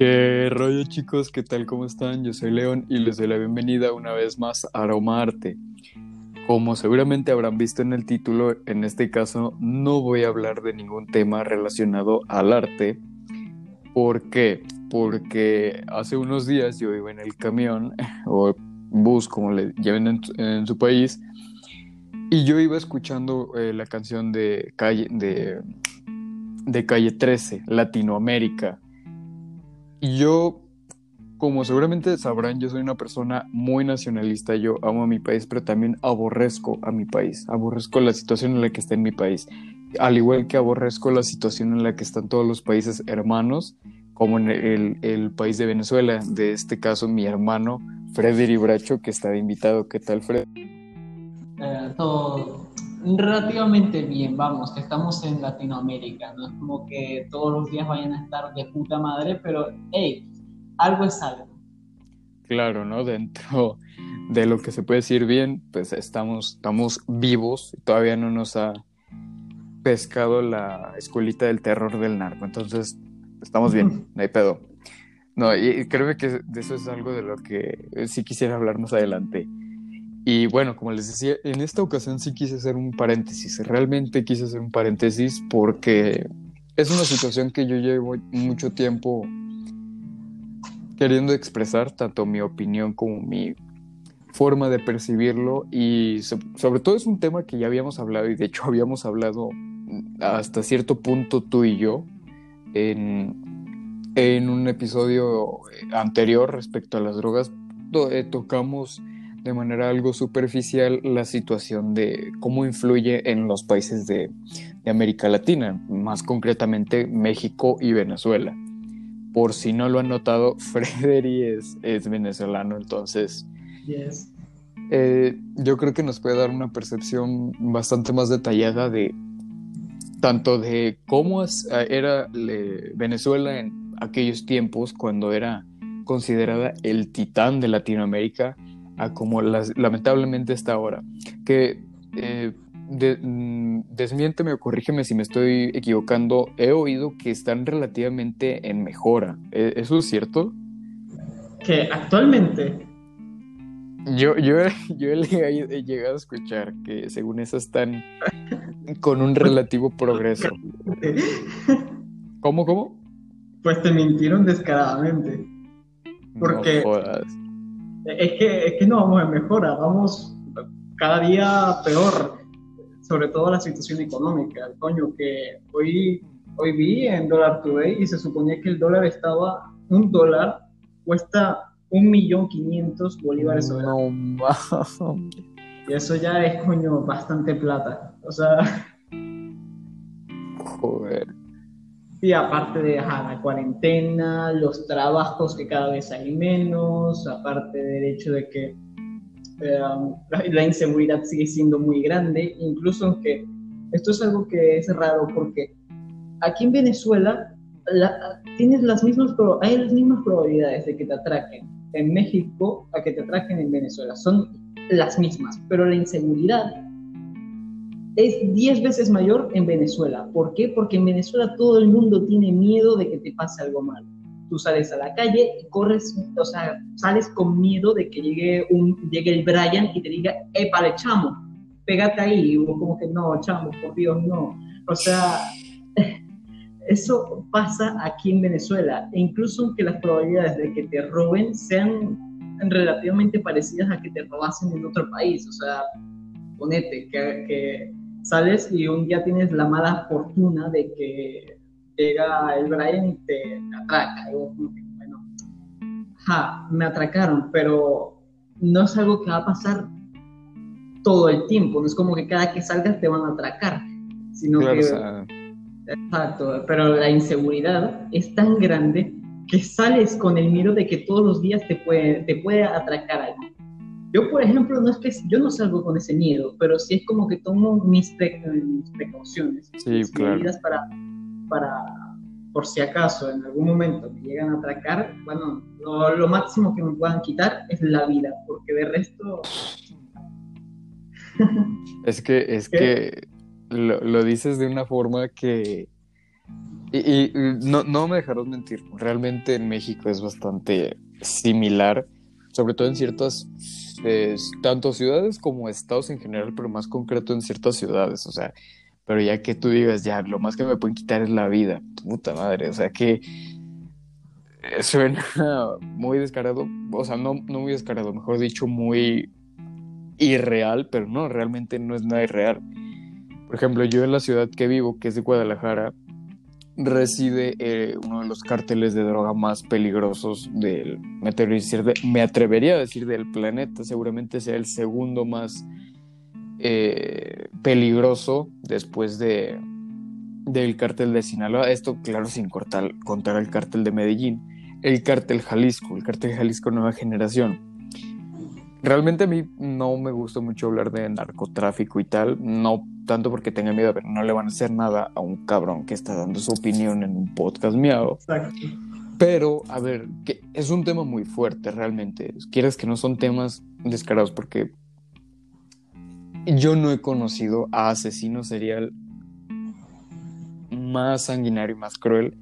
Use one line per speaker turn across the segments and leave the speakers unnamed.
¿Qué rollo chicos? ¿Qué tal? ¿Cómo están? Yo soy León y les doy la bienvenida una vez más a Aroma Arte. Como seguramente habrán visto en el título, en este caso no voy a hablar de ningún tema relacionado al arte. ¿Por qué? Porque hace unos días yo iba en el camión o bus, como le llaman en, su país, y yo iba escuchando eh, la canción de Calle, de, de Calle 13, Latinoamérica yo, como seguramente sabrán, yo soy una persona muy nacionalista, yo amo a mi país, pero también aborrezco a mi país, aborrezco la situación en la que está en mi país, al igual que aborrezco la situación en la que están todos los países hermanos, como en el, país de Venezuela, de este caso mi hermano Freddy Bracho, que está de invitado. ¿Qué tal, Fred?
Eh, todo relativamente bien, vamos, que estamos en Latinoamérica, no es como que todos los días vayan a estar de puta madre, pero hey, algo es algo.
Claro, ¿no? Dentro de lo que se puede decir bien, pues estamos, estamos vivos, todavía no nos ha pescado la escuelita del terror del narco, entonces estamos bien, no hay pedo. No, y creo que eso es algo de lo que sí quisiera hablar más adelante. Y bueno, como les decía, en esta ocasión sí quise hacer un paréntesis. Realmente quise hacer un paréntesis porque es una situación que yo llevo mucho tiempo queriendo expresar, tanto mi opinión como mi forma de percibirlo. Y sobre todo es un tema que ya habíamos hablado y de hecho habíamos hablado hasta cierto punto tú y yo en, en un episodio anterior respecto a las drogas. Eh, tocamos de manera algo superficial la situación de cómo influye en los países de, América Latina, más concretamente México y Venezuela. Por si no lo han notado, Frederi es, es venezolano, entonces eh, yo creo que nos puede dar una percepción bastante más detallada de tanto de cómo era Venezuela en aquellos tiempos cuando era considerada el titán de Latinoamérica a como lamentablemente está ahora. Que eh, mm, desmiénteme o corrígeme si me estoy equivocando, he oído que están relativamente en mejora. ¿E-, ¿Eso es cierto?
Que actualmente.
Yo, yo, yo he llegado a escuchar que según eso están con un relativo progreso. ¿Cómo, cómo?
Pues te mintieron descaradamente. Porque es que, es que no vamos en mejora, vamos cada día peor, sobre todo la situación económica. Coño, que hoy, hoy vi en Dollar Today y se suponía que el dólar estaba, un dólar cuesta un millón quinientos bolívares
no,
Y eso ya es, coño, bastante plata. O sea...
Joder.
Y aparte de la cuarentena, los trabajos que cada vez hay menos, aparte del hecho de que eh, la, inseguridad sigue siendo muy grande, incluso aunque esto es algo que es raro porque aquí en Venezuela tienes las mismas, hay las mismas probabilidades de que te atraquen en México a que te atraquen en Venezuela, son las mismas, pero la inseguridad es 10 veces mayor en Venezuela. ¿Por qué? Porque en Venezuela todo el mundo tiene miedo de que te pase algo mal. Tú sales a la calle y corres, o sea, sales con miedo de que llegue, un, llegue el Brian y te diga, vale, chamo, pégate ahí. Y vos como que, no, chamo, por Dios, no. O sea, eso pasa aquí en Venezuela. E incluso aunque las probabilidades de que te roben sean relativamente parecidas a que te robasen en otro país. O sea, ponete que, que sales y un día tienes la mala fortuna de que llega el Brian y te atraca. Y vos bueno, ja, me atracaron, pero no es algo que va a pasar todo el tiempo, no es como que cada que salgas te van a atracar, sino que... Exacto, pero la inseguridad es tan grande que sales con el miedo de que todos los días te puede, te puede atracar algo. Yo, por ejemplo, no es que yo no salgo con ese miedo, pero sí es como que tomo mis, precauciones,
sí, claro.
para, para, por si acaso en algún momento me llegan a atracar, bueno, lo, máximo que me puedan quitar es la vida, porque de resto...
es que, es que lo, lo dices de una forma que Y, no, no me dejarás mentir, realmente en México es bastante similar, sobre todo en ciertas, eh, tanto ciudades como estados en general, pero más concreto en ciertas ciudades, o sea, pero ya que tú digas, ya, lo más que me pueden quitar es la vida, puta madre, o sea que suena muy descarado, o sea, no, no muy descarado, mejor dicho, muy irreal, pero no, realmente no es nada irreal. Por ejemplo, yo en la ciudad que vivo, que es de Guadalajara, reside eh, uno de los cárteles de droga más peligrosos del, me atrevería a decir del planeta, seguramente sea el segundo más eh, peligroso después de del cártel de Sinaloa, esto claro sin cortar, contar el cártel de Medellín, el cártel Jalisco, el cártel Jalisco Nueva Generación. Realmente a mí no me gusta mucho hablar de narcotráfico y tal, no tanto porque tenga miedo, pero no le van a hacer nada a un cabrón que está dando su opinión en un podcast miado. Pero, a ver, que es un tema muy fuerte realmente. Quieres que no son temas descarados porque yo no he conocido a asesino serial más sanguinario y más cruel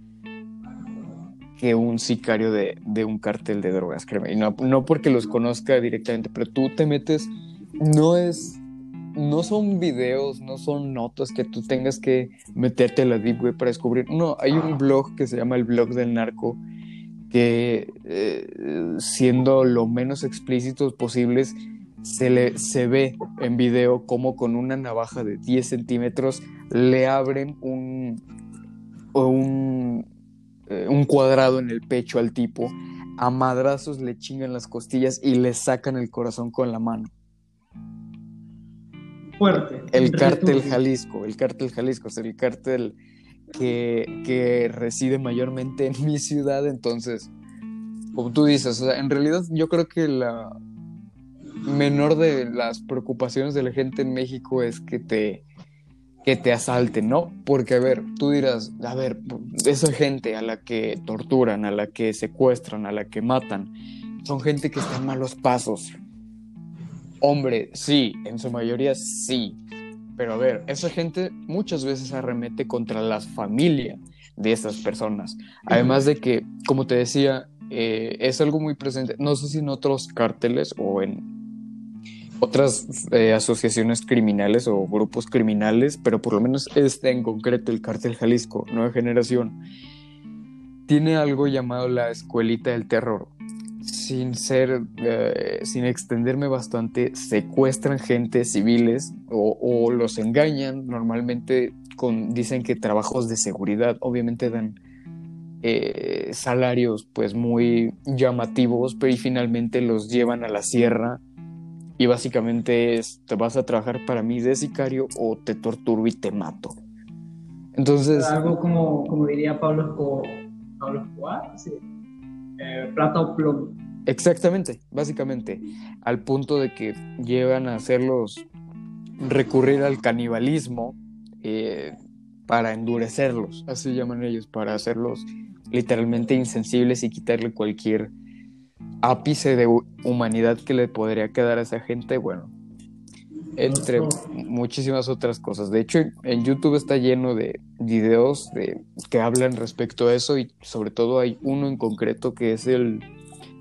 que un sicario de, un cartel de drogas, créeme. Y no, no porque los conozca directamente, pero tú te metes, no es no son videos, no son notas que tú tengas que meterte a la deep web para descubrir. No, hay un blog que se llama el blog del narco que eh, siendo lo menos explícitos posibles se, le, se ve en video como con una navaja de 10 centímetros le abren un, un, eh, un cuadrado en el pecho al tipo, a madrazos le chingan las costillas y le sacan el corazón con la mano
fuerte.
El cártel Jalisco, el cártel Jalisco, es el cártel que, reside mayormente en mi ciudad, entonces, como tú dices, en realidad yo creo que la menor de las preocupaciones de la gente en México es que te que te asalten, ¿no? Porque, a ver, tú dirás, a ver, esa gente a la que torturan, a la que secuestran, a la que matan, son gente que está en malos pasos, Hombre, sí, en su mayoría sí. Pero a ver, esa gente muchas veces arremete contra las familias de esas personas. Además de que, como te decía, eh, es algo muy presente, no sé si en otros cárteles o en otras eh, asociaciones criminales o grupos criminales, pero por lo menos este en concreto, el cártel Jalisco, Nueva Generación, tiene algo llamado la escuelita del terror sin ser, eh, sin extenderme bastante, secuestran gente civiles o, los engañan. Normalmente dicen que trabajos de seguridad, obviamente dan eh, salarios pues muy llamativos, pero y finalmente los llevan a la sierra y básicamente es, te vas a trabajar para mí de sicario o te torturo y te mato. Entonces...
Algo como, como diría Pablo, Pablo Escobar, sí eh, plata o plomo.
Exactamente, básicamente, al punto de que llevan a hacerlos recurrir al canibalismo eh, para endurecerlos, así llaman ellos, para hacerlos literalmente insensibles y quitarle cualquier ápice de humanidad que le podría quedar a esa gente, bueno, entre muchísimas otras cosas. De hecho, en YouTube está lleno de videos de, que hablan respecto a eso y sobre todo hay uno en concreto que es el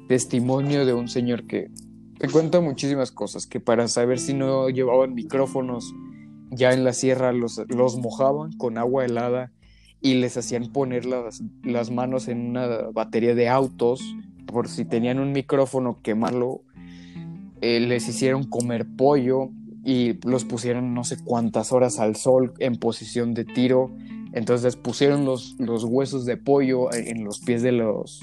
testimonio de un señor que te cuenta muchísimas cosas, que para saber si no llevaban micrófonos ya en la sierra los, los mojaban con agua helada y les hacían poner las, las manos en una batería de autos por si tenían un micrófono quemarlo eh, les hicieron comer pollo y los pusieron no sé cuántas horas al sol en posición de tiro. Entonces pusieron los, los huesos de pollo en los pies de los,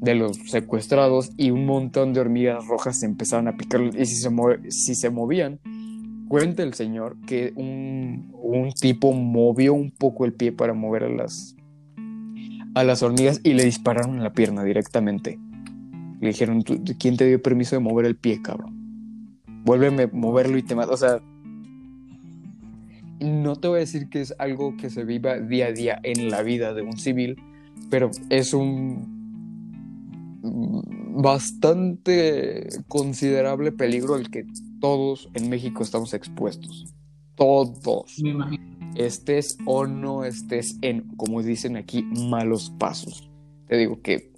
de los secuestrados y un montón de hormigas rojas se empezaron a picar y si se, si se movían, cuenta el señor que un, un, tipo movió un poco el pie para mover a las, a las hormigas y le dispararon en la pierna directamente. Le dijeron, ¿quién te dio permiso de mover el pie, cabrón? vuélveme a moverlo y te mata. O sea, no te voy a decir que es algo que se viva día a día en la vida de un civil, pero es un bastante considerable peligro al que todos en México estamos expuestos. Todos. estés o no estés en, como dicen aquí, malos pasos. Te digo que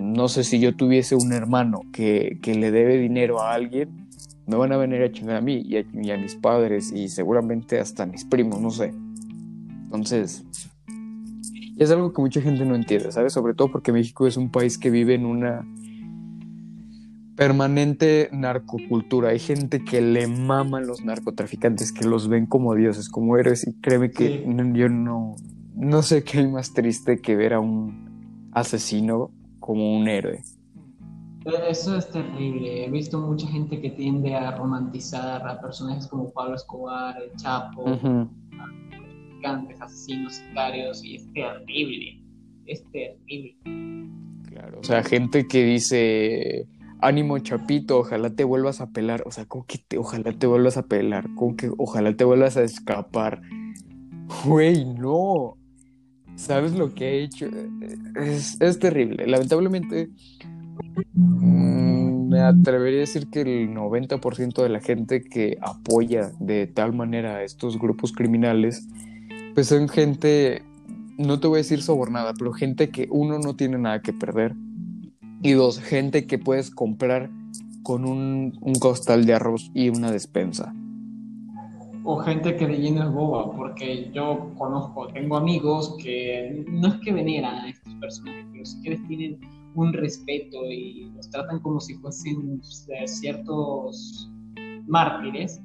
no sé si yo tuviese un hermano que, que le debe dinero a alguien, me van a venir a chingar a mí y a, mis padres y seguramente hasta a mis primos, no sé. Entonces, es algo que mucha gente no entiende, ¿sabes? Sobre todo porque México es un país que vive en una permanente narcocultura. Hay gente que le maman los narcotraficantes, que los ven como dioses, como héroes, y créeme que yo no, no sé qué hay más triste que ver a un asesino como un héroe.
Eso es terrible. He visto mucha gente que tiende a romantizar a personajes como Pablo Escobar, el Chapo, asesinos, sicarios, y es terrible. Es terrible.
Claro, o sea, gente que dice, ánimo Chapito, ojalá te vuelvas a pelar. O sea, como que te, ojalá te vuelvas a pelar, como que ojalá te vuelvas a escapar. Güey, no. ¿Sabes lo que ha hecho? Es, es terrible. Lamentablemente Mm, me atrevería a decir que el 90% de la gente que apoya de tal manera a estos grupos criminales, pues son gente, no te voy a decir sobornada, pero gente que uno no tiene nada que perder y dos, gente que puedes comprar con un, costal de arroz y una despensa.
O gente que de lleno es boba, porque yo conozco, tengo amigos que no es que veneran a estos personajes, pero si quieres tienen un respeto y los tratan como si fuesen eh, ciertos mártires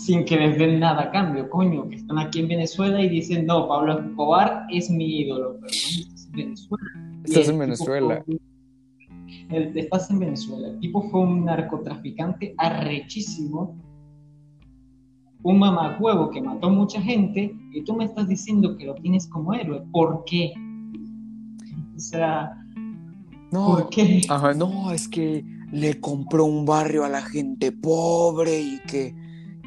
sin que les den nada a cambio, coño, que están aquí en Venezuela y dicen, no, Pablo Escobar es mi ídolo, pero estás en Venezuela.
Estás en Venezuela.
el, estás en Venezuela. El tipo fue un narcotraficante arrechísimo, un mamacuevo que mató mucha gente, y tú me estás diciendo que lo tienes como héroe. ¿Por qué? O sea, no, ¿por qué?
no, es que le compró un barrio a la gente pobre y que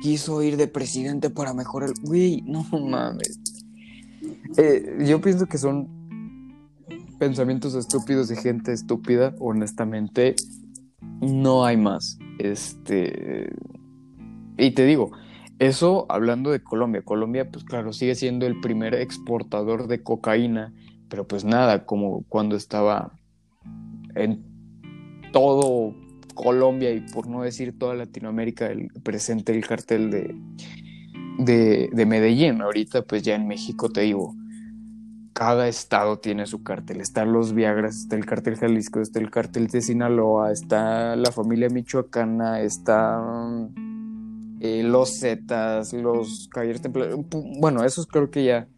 quiso ir de presidente para mejorar. Güey, no mames. Eh, yo pienso que son pensamientos estúpidos de gente estúpida, honestamente. No hay más. Este. Y te digo, eso hablando de Colombia. Colombia, pues claro, sigue siendo el primer exportador de cocaína pero pues nada, como cuando estaba en todo Colombia y por no decir toda Latinoamérica el, presente el cartel de, de, Medellín. Ahorita pues ya en México te digo, cada estado tiene su cartel. Están los Viagras, está el cartel Jalisco, está el cartel de Sinaloa, está la familia michoacana, está eh, los Zetas, los Caballeros Templarios. Bueno, esos creo que ya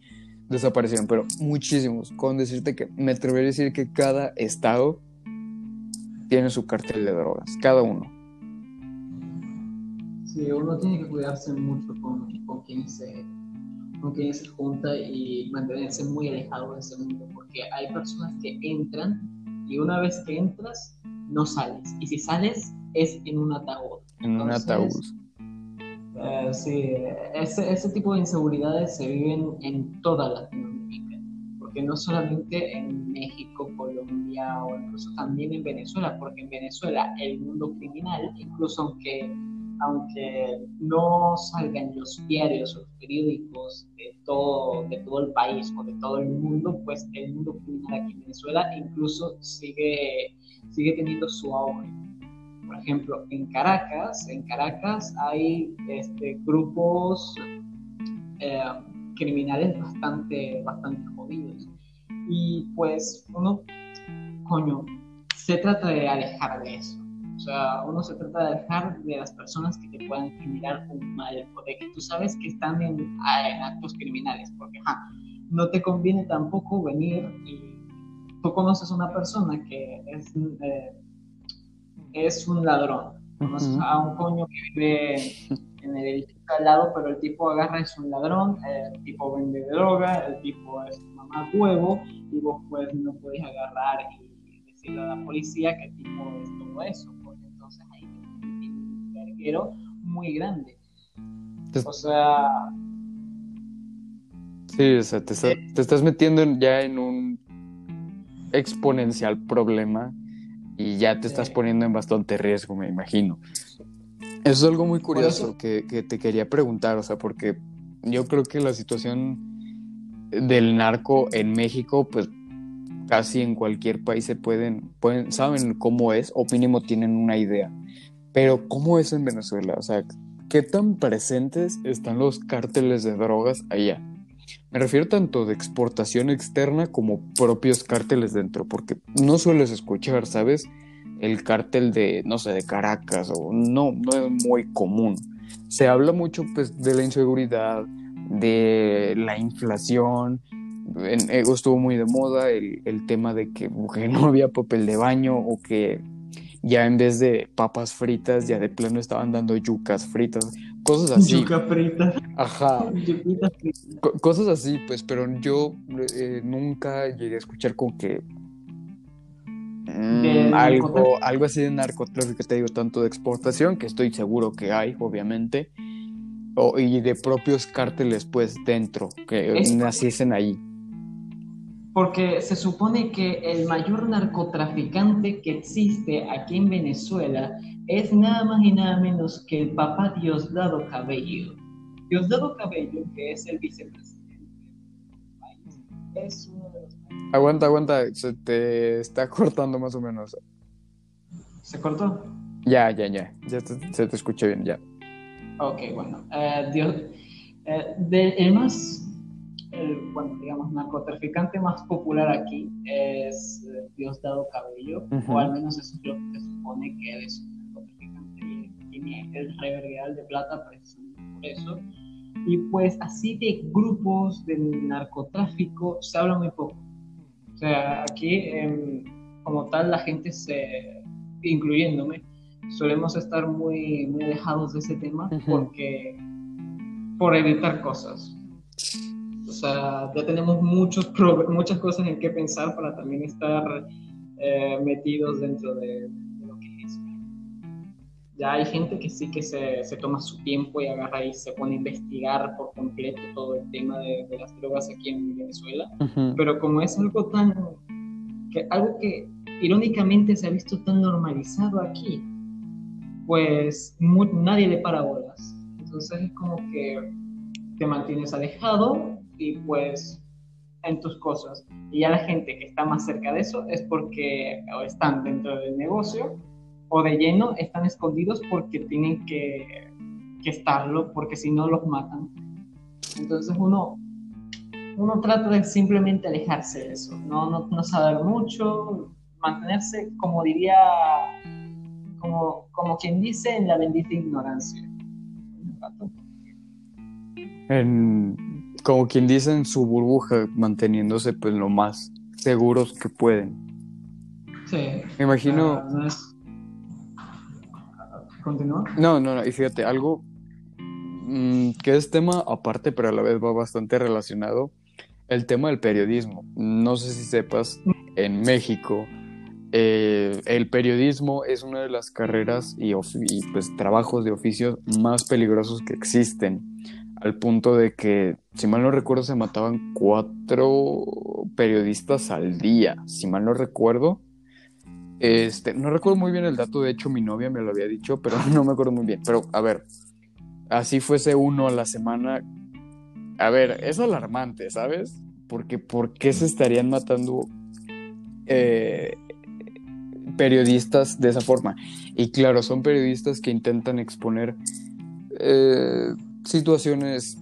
desaparecieron, pero muchísimos. Con decirte que me atrevería a decir que cada estado tiene su cartel de drogas, cada uno.
Sí, uno tiene que cuidarse mucho con, con quien se con quien se junta y mantenerse muy alejado de ese mundo, porque hay personas que entran y una vez que entras no sales, y si sales es en un ataúd.
En un ataúd
eh, sí, ese, ese, tipo de inseguridades se viven en toda Latinoamérica, porque no solamente en México, Colombia o incluso también en Venezuela, porque en Venezuela el mundo criminal, incluso aunque, aunque no salgan los diarios o los periódicos de todo, de todo el país o de todo el mundo, pues el mundo criminal aquí en Venezuela incluso sigue, sigue teniendo su auge por ejemplo, en Caracas, en Caracas hay este, grupos eh, criminales bastante, bastante jodidos. Y pues uno, coño, se trata de alejar de eso. O sea, uno se trata de alejar de las personas que te puedan generar un mal o de que tú sabes que están en, actos criminales, porque no te conviene tampoco venir y tú conoces a una persona que es eh, es un ladrón. Conoces a un coño que vive en el edificio al lado, pero el tipo agarra es un ladrón, el tipo vende droga, el tipo es mamá huevo, y vos pues no podés agarrar y decirle a la policía que el tipo es todo eso, porque entonces ahí hay un verguero muy grande. O sea...
Sí, o sea, te, te estás metiendo ya en un exponencial problema y ya te estás poniendo en bastante riesgo, me imagino. Eso es algo muy curioso que, que, te quería preguntar, o sea, porque yo creo que la situación del narco en México, pues casi en cualquier país se pueden, pueden, saben cómo es, o mínimo tienen una idea. Pero, ¿cómo es en Venezuela? O sea, ¿qué tan presentes están los cárteles de drogas allá? Me refiero tanto de exportación externa como propios cárteles dentro, porque no sueles escuchar, ¿sabes? El cártel de, no sé, de Caracas, o no, no es muy común. Se habla mucho, pues, de la inseguridad, de la inflación, en, estuvo muy de moda el tema de que, no había papel de baño o que ya en vez de papas fritas, ya de plano estaban dando yucas fritas, cosas así.
Yuca frita.
Ajá. cosas así, pues, pero yo eh, nunca llegué a escuchar con que mm, algo, algo así de narcotráfico, te digo, tanto de exportación, que estoy seguro que hay, obviamente, o, y de propios cárteles, pues, dentro, que naciesen ahí
porque se supone que el mayor narcotraficante que existe aquí en Venezuela es nada más y nada menos que el papá Diosdado Cabello. Diosdado Cabello, que es el vicepresidente del país, es uno de los...
Aguanta, aguanta, se te está cortando más o menos.
¿Se cortó?
Ya, ya, ya, ya se te escucha bien, ya.
Ok, bueno. Uh, Dios, de, el más el, bueno, digamos, narcotraficante más popular aquí es eh, Diosdado Cabello, o al menos eso es lo que se supone que es tiene el real de plata precisamente por eso. Y pues así de grupos de narcotráfico se habla muy poco. O sea, aquí em, como tal la gente se, incluyéndome, solemos estar muy, muy alejados de ese tema porque por evitar cosas sea, ya tenemos muchos muchas cosas en que pensar para también estar eh, metidos dentro de. Ya hay gente que sí que se, se, toma su tiempo y agarra y se pone a investigar por completo todo el tema de, las drogas aquí en Venezuela, pero como es algo tan, que, algo que irónicamente se ha visto tan normalizado aquí, pues nadie le para bolas. Entonces es como que te mantienes alejado y pues en tus cosas. Y ya la gente que está más cerca de eso es porque o están dentro del negocio o de lleno están escondidos porque tienen que, que estarlo, porque si no los matan. Entonces uno, uno trata de simplemente alejarse de eso, no, no, no saber mucho, mantenerse, como diría, como, como quien dice, en la bendita ignorancia.
En, como quien dice, en su burbuja, manteniéndose pues lo más seguros que pueden.
Sí.
Me imagino...
¿Continúa?
No, no, no, y fíjate, algo mm, que es tema aparte, pero a la vez va bastante relacionado, el tema del periodismo. No sé si sepas, en México eh, el periodismo es una de las carreras y, y, pues trabajos de oficios más peligrosos que existen al punto de que, si mal no recuerdo, se mataban cuatro periodistas al día, si mal no recuerdo. Este, no recuerdo muy bien el dato, de hecho mi novia me lo había dicho, pero no me acuerdo muy bien. Pero a ver, así fuese uno a la semana. A ver, es alarmante, ¿sabes? Porque ¿por qué se estarían matando eh, periodistas de esa forma? Y claro, son periodistas que intentan exponer eh, situaciones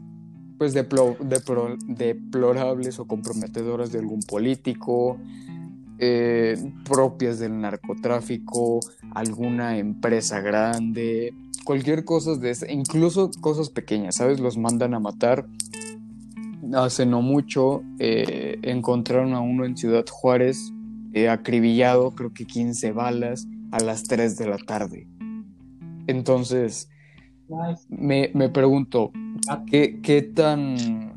pues deplorables o comprometedoras de algún político, eh, propias del narcotráfico, alguna empresa grande, cualquier cosa de esa, incluso cosas pequeñas, ¿sabes? Los mandan a matar. Hace no mucho eh, encontraron a uno en Ciudad Juárez eh, acribillado, creo que 15 balas a las 3 de la tarde. Entonces, me, me pregunto, ¿qué, ¿qué, tan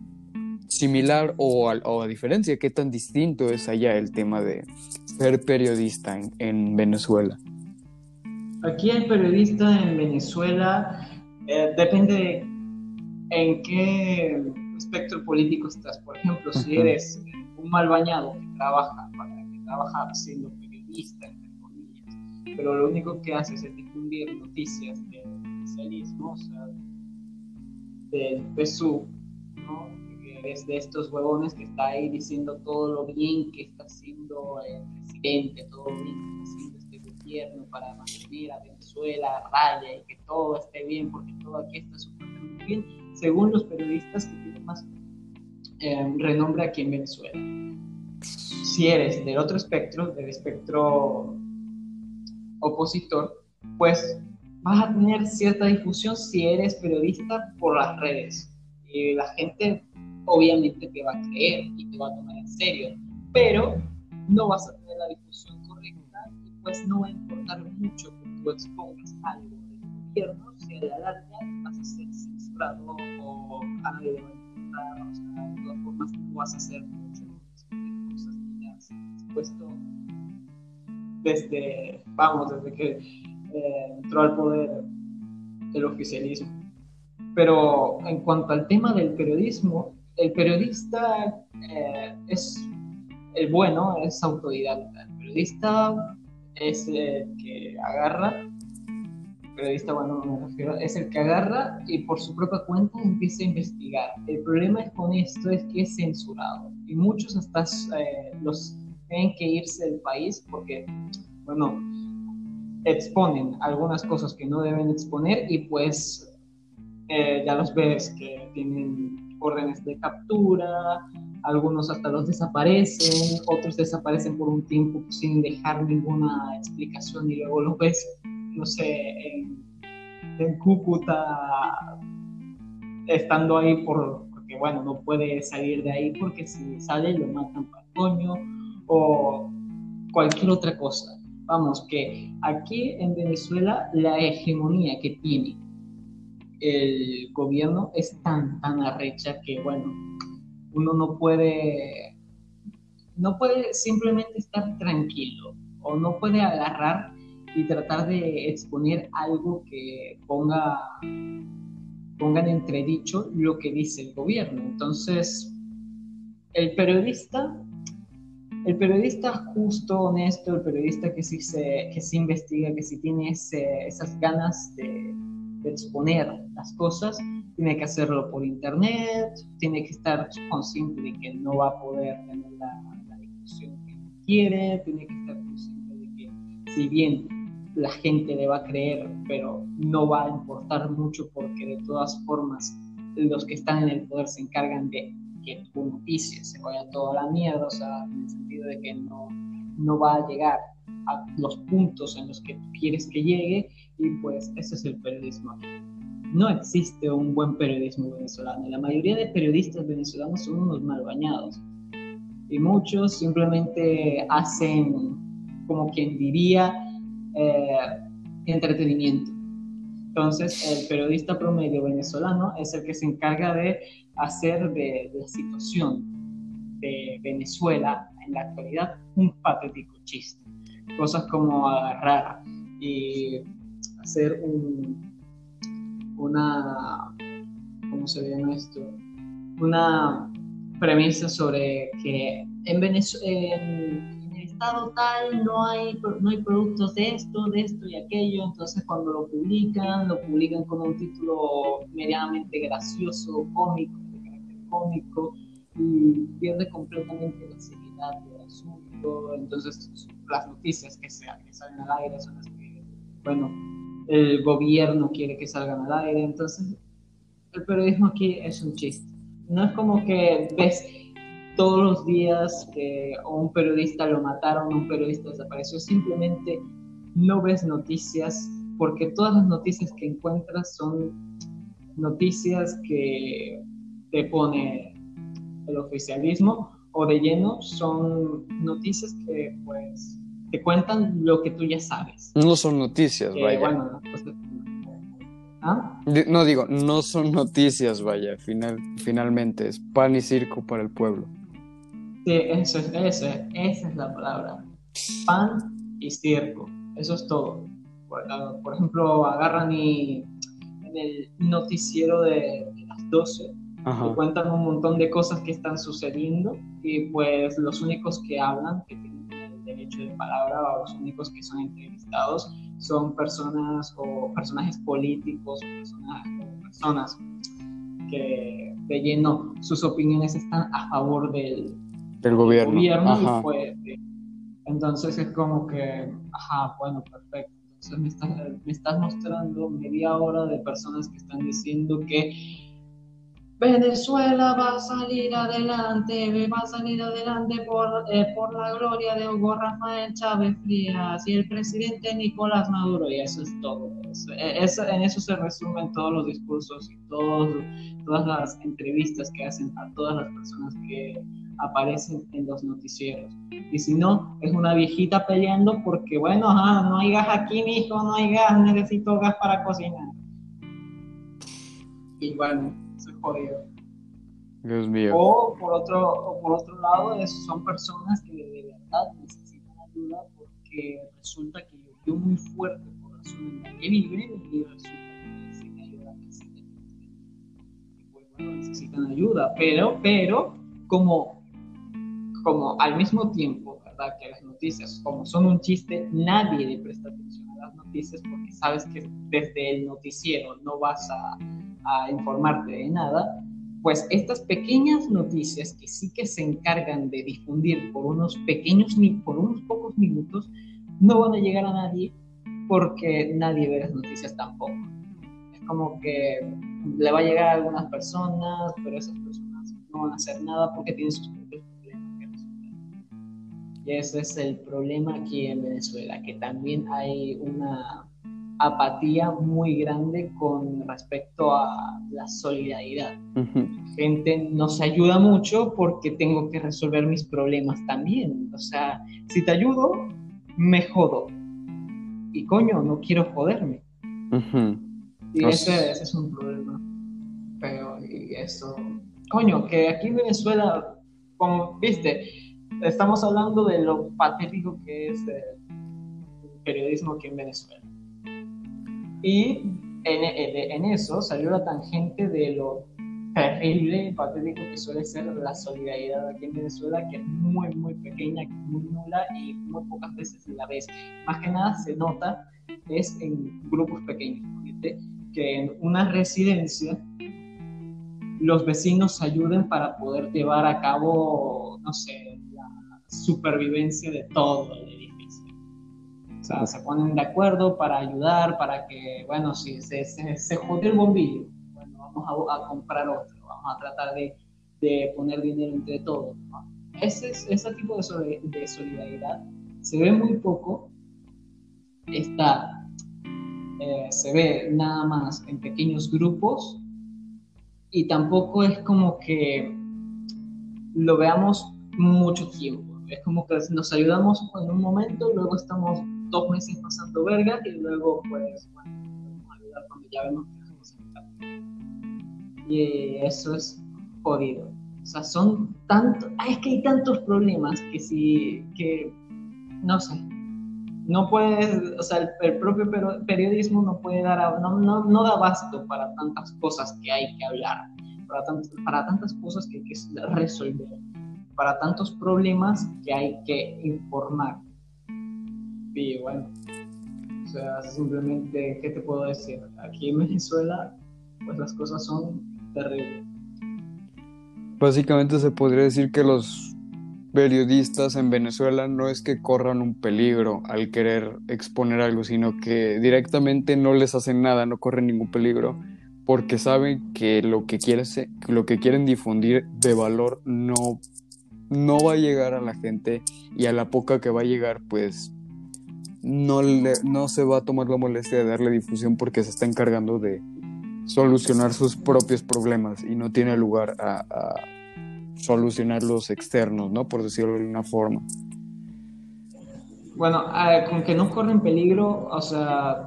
similar o a, diferencia, qué tan distinto es allá el tema de ser periodista en, Venezuela?
Aquí el periodista en Venezuela eh, depende en qué espectro político estás. Por ejemplo, si eres un mal bañado que trabaja, para, que trabaja siendo periodista, entre comillas, pero lo único que hace es difundir noticias de oficialismo, o sea, del PSU, ¿no? De estos huevones que está ahí diciendo todo lo bien que está haciendo el presidente, todo lo bien que está haciendo este gobierno para mantener a Venezuela a raya y que todo esté bien, porque todo aquí está súper bien, según los periodistas que tienen más eh, renombre aquí en Venezuela. Si eres del otro espectro, del espectro opositor, pues vas a tener cierta difusión si eres periodista por las redes. Y la gente obviamente te va a creer y te va a tomar en serio, pero no vas a tener la difusión correcta y pues no va a importar mucho que tú expongas algo del gobierno si a la vas a ser censurado o a nadie le va a importar, o sea, de todas formas no vas a hacer mucho cosas que ya has expuesto desde, vamos, desde que eh, entró al poder el oficialismo. Pero en cuanto al tema del periodismo, el periodista eh, es el bueno, es autodidacta. El periodista es el que agarra, el periodista, bueno, me refiero, es el que agarra y por su propia cuenta empieza a investigar. El problema es con esto es que es censurado y muchos hasta eh, los tienen que irse del país porque, bueno, exponen algunas cosas que no deben exponer y pues eh, ya los ves que tienen órdenes de captura, algunos hasta los desaparecen, otros desaparecen por un tiempo sin dejar ninguna explicación y luego los ves, no sé, en, en Cúcuta estando ahí por, porque bueno, no puede salir de ahí porque si sale lo matan para coño o cualquier otra cosa. Vamos, que aquí en Venezuela la hegemonía que tiene el gobierno es tan, tan arrecha que, bueno, uno no puede, no puede simplemente estar tranquilo o no puede agarrar y tratar de exponer algo que ponga, en entredicho lo que dice el gobierno. Entonces, el periodista el periodista justo, honesto, el periodista que se, que investiga, que sí tiene esas ganas de, exponer las cosas, tiene que hacerlo por internet, tiene que estar consciente de que no va a poder tener la, la que quiere, tiene que estar consciente de que si bien la gente le va a creer, pero no va a importar mucho porque de todas formas los que están en el poder se encargan de que tu noticia se vaya toda la mierda, o sea, en el sentido de que no, no va a llegar a los puntos en los que quieres que llegue y pues ese es el periodismo No existe un buen periodismo venezolano. La mayoría de periodistas venezolanos son unos mal bañados y muchos simplemente hacen, como quien diría, eh, entretenimiento. Entonces, el periodista promedio venezolano es el que se encarga de hacer de, la situación de Venezuela en la actualidad un patético chiste. Cosas como agarrar y hacer un, una, ¿cómo se llama esto? Una premisa sobre que en, Venezuela, en, el estado tal no hay, no hay productos de esto, de esto y aquello, entonces cuando lo publican, lo publican con un título medianamente gracioso, cómico, cómico y pierde completamente la seriedad del asunto. Entonces, las noticias que, sean, que salen al aire son las que, bueno, el gobierno quiere que salgan al aire. Entonces, el periodismo aquí es un chiste. No es como que ves todos los días que un periodista lo mataron, un periodista desapareció. Simplemente no ves noticias porque todas las noticias que encuentras son noticias que te pone el oficialismo o de lleno son noticias que pues te cuentan lo que tú ya sabes.
No son noticias, vaya. Pues, ¿Ah? No digo, no son noticias, vaya, final, finalmente es pan y circo para el pueblo.
Sí, eso es, eso esa es la palabra. Pan y circo, eso es todo. Por, ah, ejemplo, agarran y en el noticiero de, las 12 cuentan un montón de cosas que están sucediendo y pues los únicos que hablan, que derecho de palabra, o los únicos que son entrevistados, son personas o personajes políticos o personas, que de lleno sus opiniones están a favor del,
del gobierno.
entonces es como que, ajá, bueno, perfecto. Entonces me estás, me estás mostrando media hora de personas que están diciendo que Venezuela va a salir adelante, va a salir adelante por, eh, por la gloria de Hugo Rafael Chávez Frías y el presidente Nicolás Maduro, y eso es todo. en eso se resumen todos los discursos y todas las entrevistas que hacen a todas las personas que aparecen en los noticieros. Y si no, es una viejita peleando porque, bueno, no hay gas aquí, hijo, no hay gas, necesito gas para cocinar. Y bueno,
Dios mío.
O por otro, por otro lado, son personas que de verdad necesitan ayuda porque resulta que llovió muy fuerte por la zona en la que viven y resulta que necesitan ayuda. pues, bueno, necesitan ayuda, pero, pero, como, como al mismo tiempo, ¿verdad? Que las noticias, como son un chiste, nadie le presta atención noticias porque sabes que desde el noticiero no vas a a informarte de nada, pues estas pequeñas noticias que sí que se encargan de difundir por unos pequeños, por unos pocos minutos, no van a llegar a nadie porque nadie ve las noticias tampoco. Es como que le va a llegar a algunas personas, pero esas personas no van a hacer nada porque tienen sus propios. Y ese es el problema aquí en Venezuela, que también hay una apatía muy grande con respecto a la solidaridad. Gente no se ayuda mucho porque tengo que resolver mis problemas también. O sea, si te ayudo, me jodo. Y coño, no quiero joderme. Y ese, ese, es un problema. Pero, y eso. Coño, que aquí en Venezuela, como viste, estamos hablando de lo patético que es el periodismo aquí en Venezuela y en, en, eso salió la tangente de lo terrible y patético que suele ser la solidaridad aquí en Venezuela, que es muy, muy pequeña, muy nula y muy pocas veces la vez. Más que nada se nota es en grupos pequeños, que en una residencia los vecinos ayuden para poder llevar a cabo, no sé, supervivencia de todo o sea, se ponen de acuerdo para ayudar, para que, bueno, si se, se, se jodió el bombillo, bueno, vamos a, comprar otro, vamos a tratar de, de poner dinero entre todos. Ese, ese tipo de, de solidaridad se ve muy poco, está, eh, se ve nada más en pequeños grupos y tampoco es como que lo veamos mucho tiempo. Es como que nos ayudamos en un momento, luego estamos dos meses pasando verga y luego pues bueno, podemos ayudar cuando ya vemos que estamos en Y eso es jodido. O sea, son tantos, es que hay tantos problemas que si, que, no sé, no puedes, o sea, el, propio periodismo no puede dar, no, no, no, da basto para tantas cosas que hay que hablar, para, para tantas cosas que hay que resolver, para tantos problemas que hay que informar. Y bueno, o sea, simplemente, ¿qué te puedo decir? Aquí en Venezuela, pues las cosas son terribles.
Básicamente se podría decir que los periodistas en Venezuela no es que corran un peligro al querer exponer algo, sino que directamente no les hacen nada, no corren ningún peligro, porque saben que lo que, quieren, lo que quieren difundir de valor no, no va a llegar a la gente y a la poca que va a llegar, pues no, le, no se va a tomar la molestia de darle difusión porque se está encargando de solucionar sus propios problemas y no tiene lugar a, solucionar los externos, ¿no? Por decirlo de una forma.
Bueno, con que no corren peligro, o sea,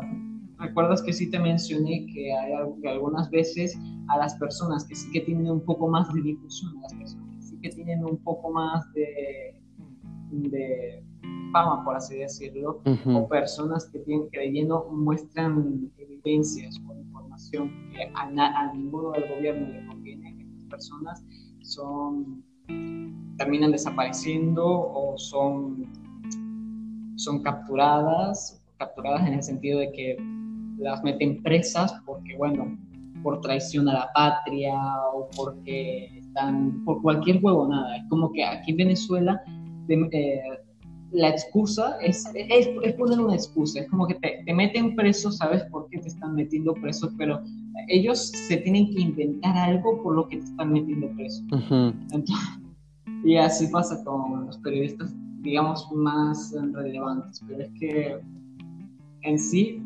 recuerdas que sí te mencioné que hay que algunas veces a las personas que sí que tienen un poco más de difusión, a las personas que que tienen un poco más de, de fama, por así decirlo, o personas que tienen creyendo muestran evidencias o información que a, ninguno del gobierno le conviene que estas personas son terminan desapareciendo o son, son capturadas capturadas en el sentido de que las meten presas porque, bueno, por traición a la patria o porque están, por cualquier huevo, nada. Es como que aquí en Venezuela eh, la excusa es, es, poner una excusa, es como que te, te, meten preso, sabes por qué te están metiendo preso, pero ellos se tienen que inventar algo por lo que te están metiendo preso. y así pasa con los periodistas, digamos, más relevantes, pero es que en sí,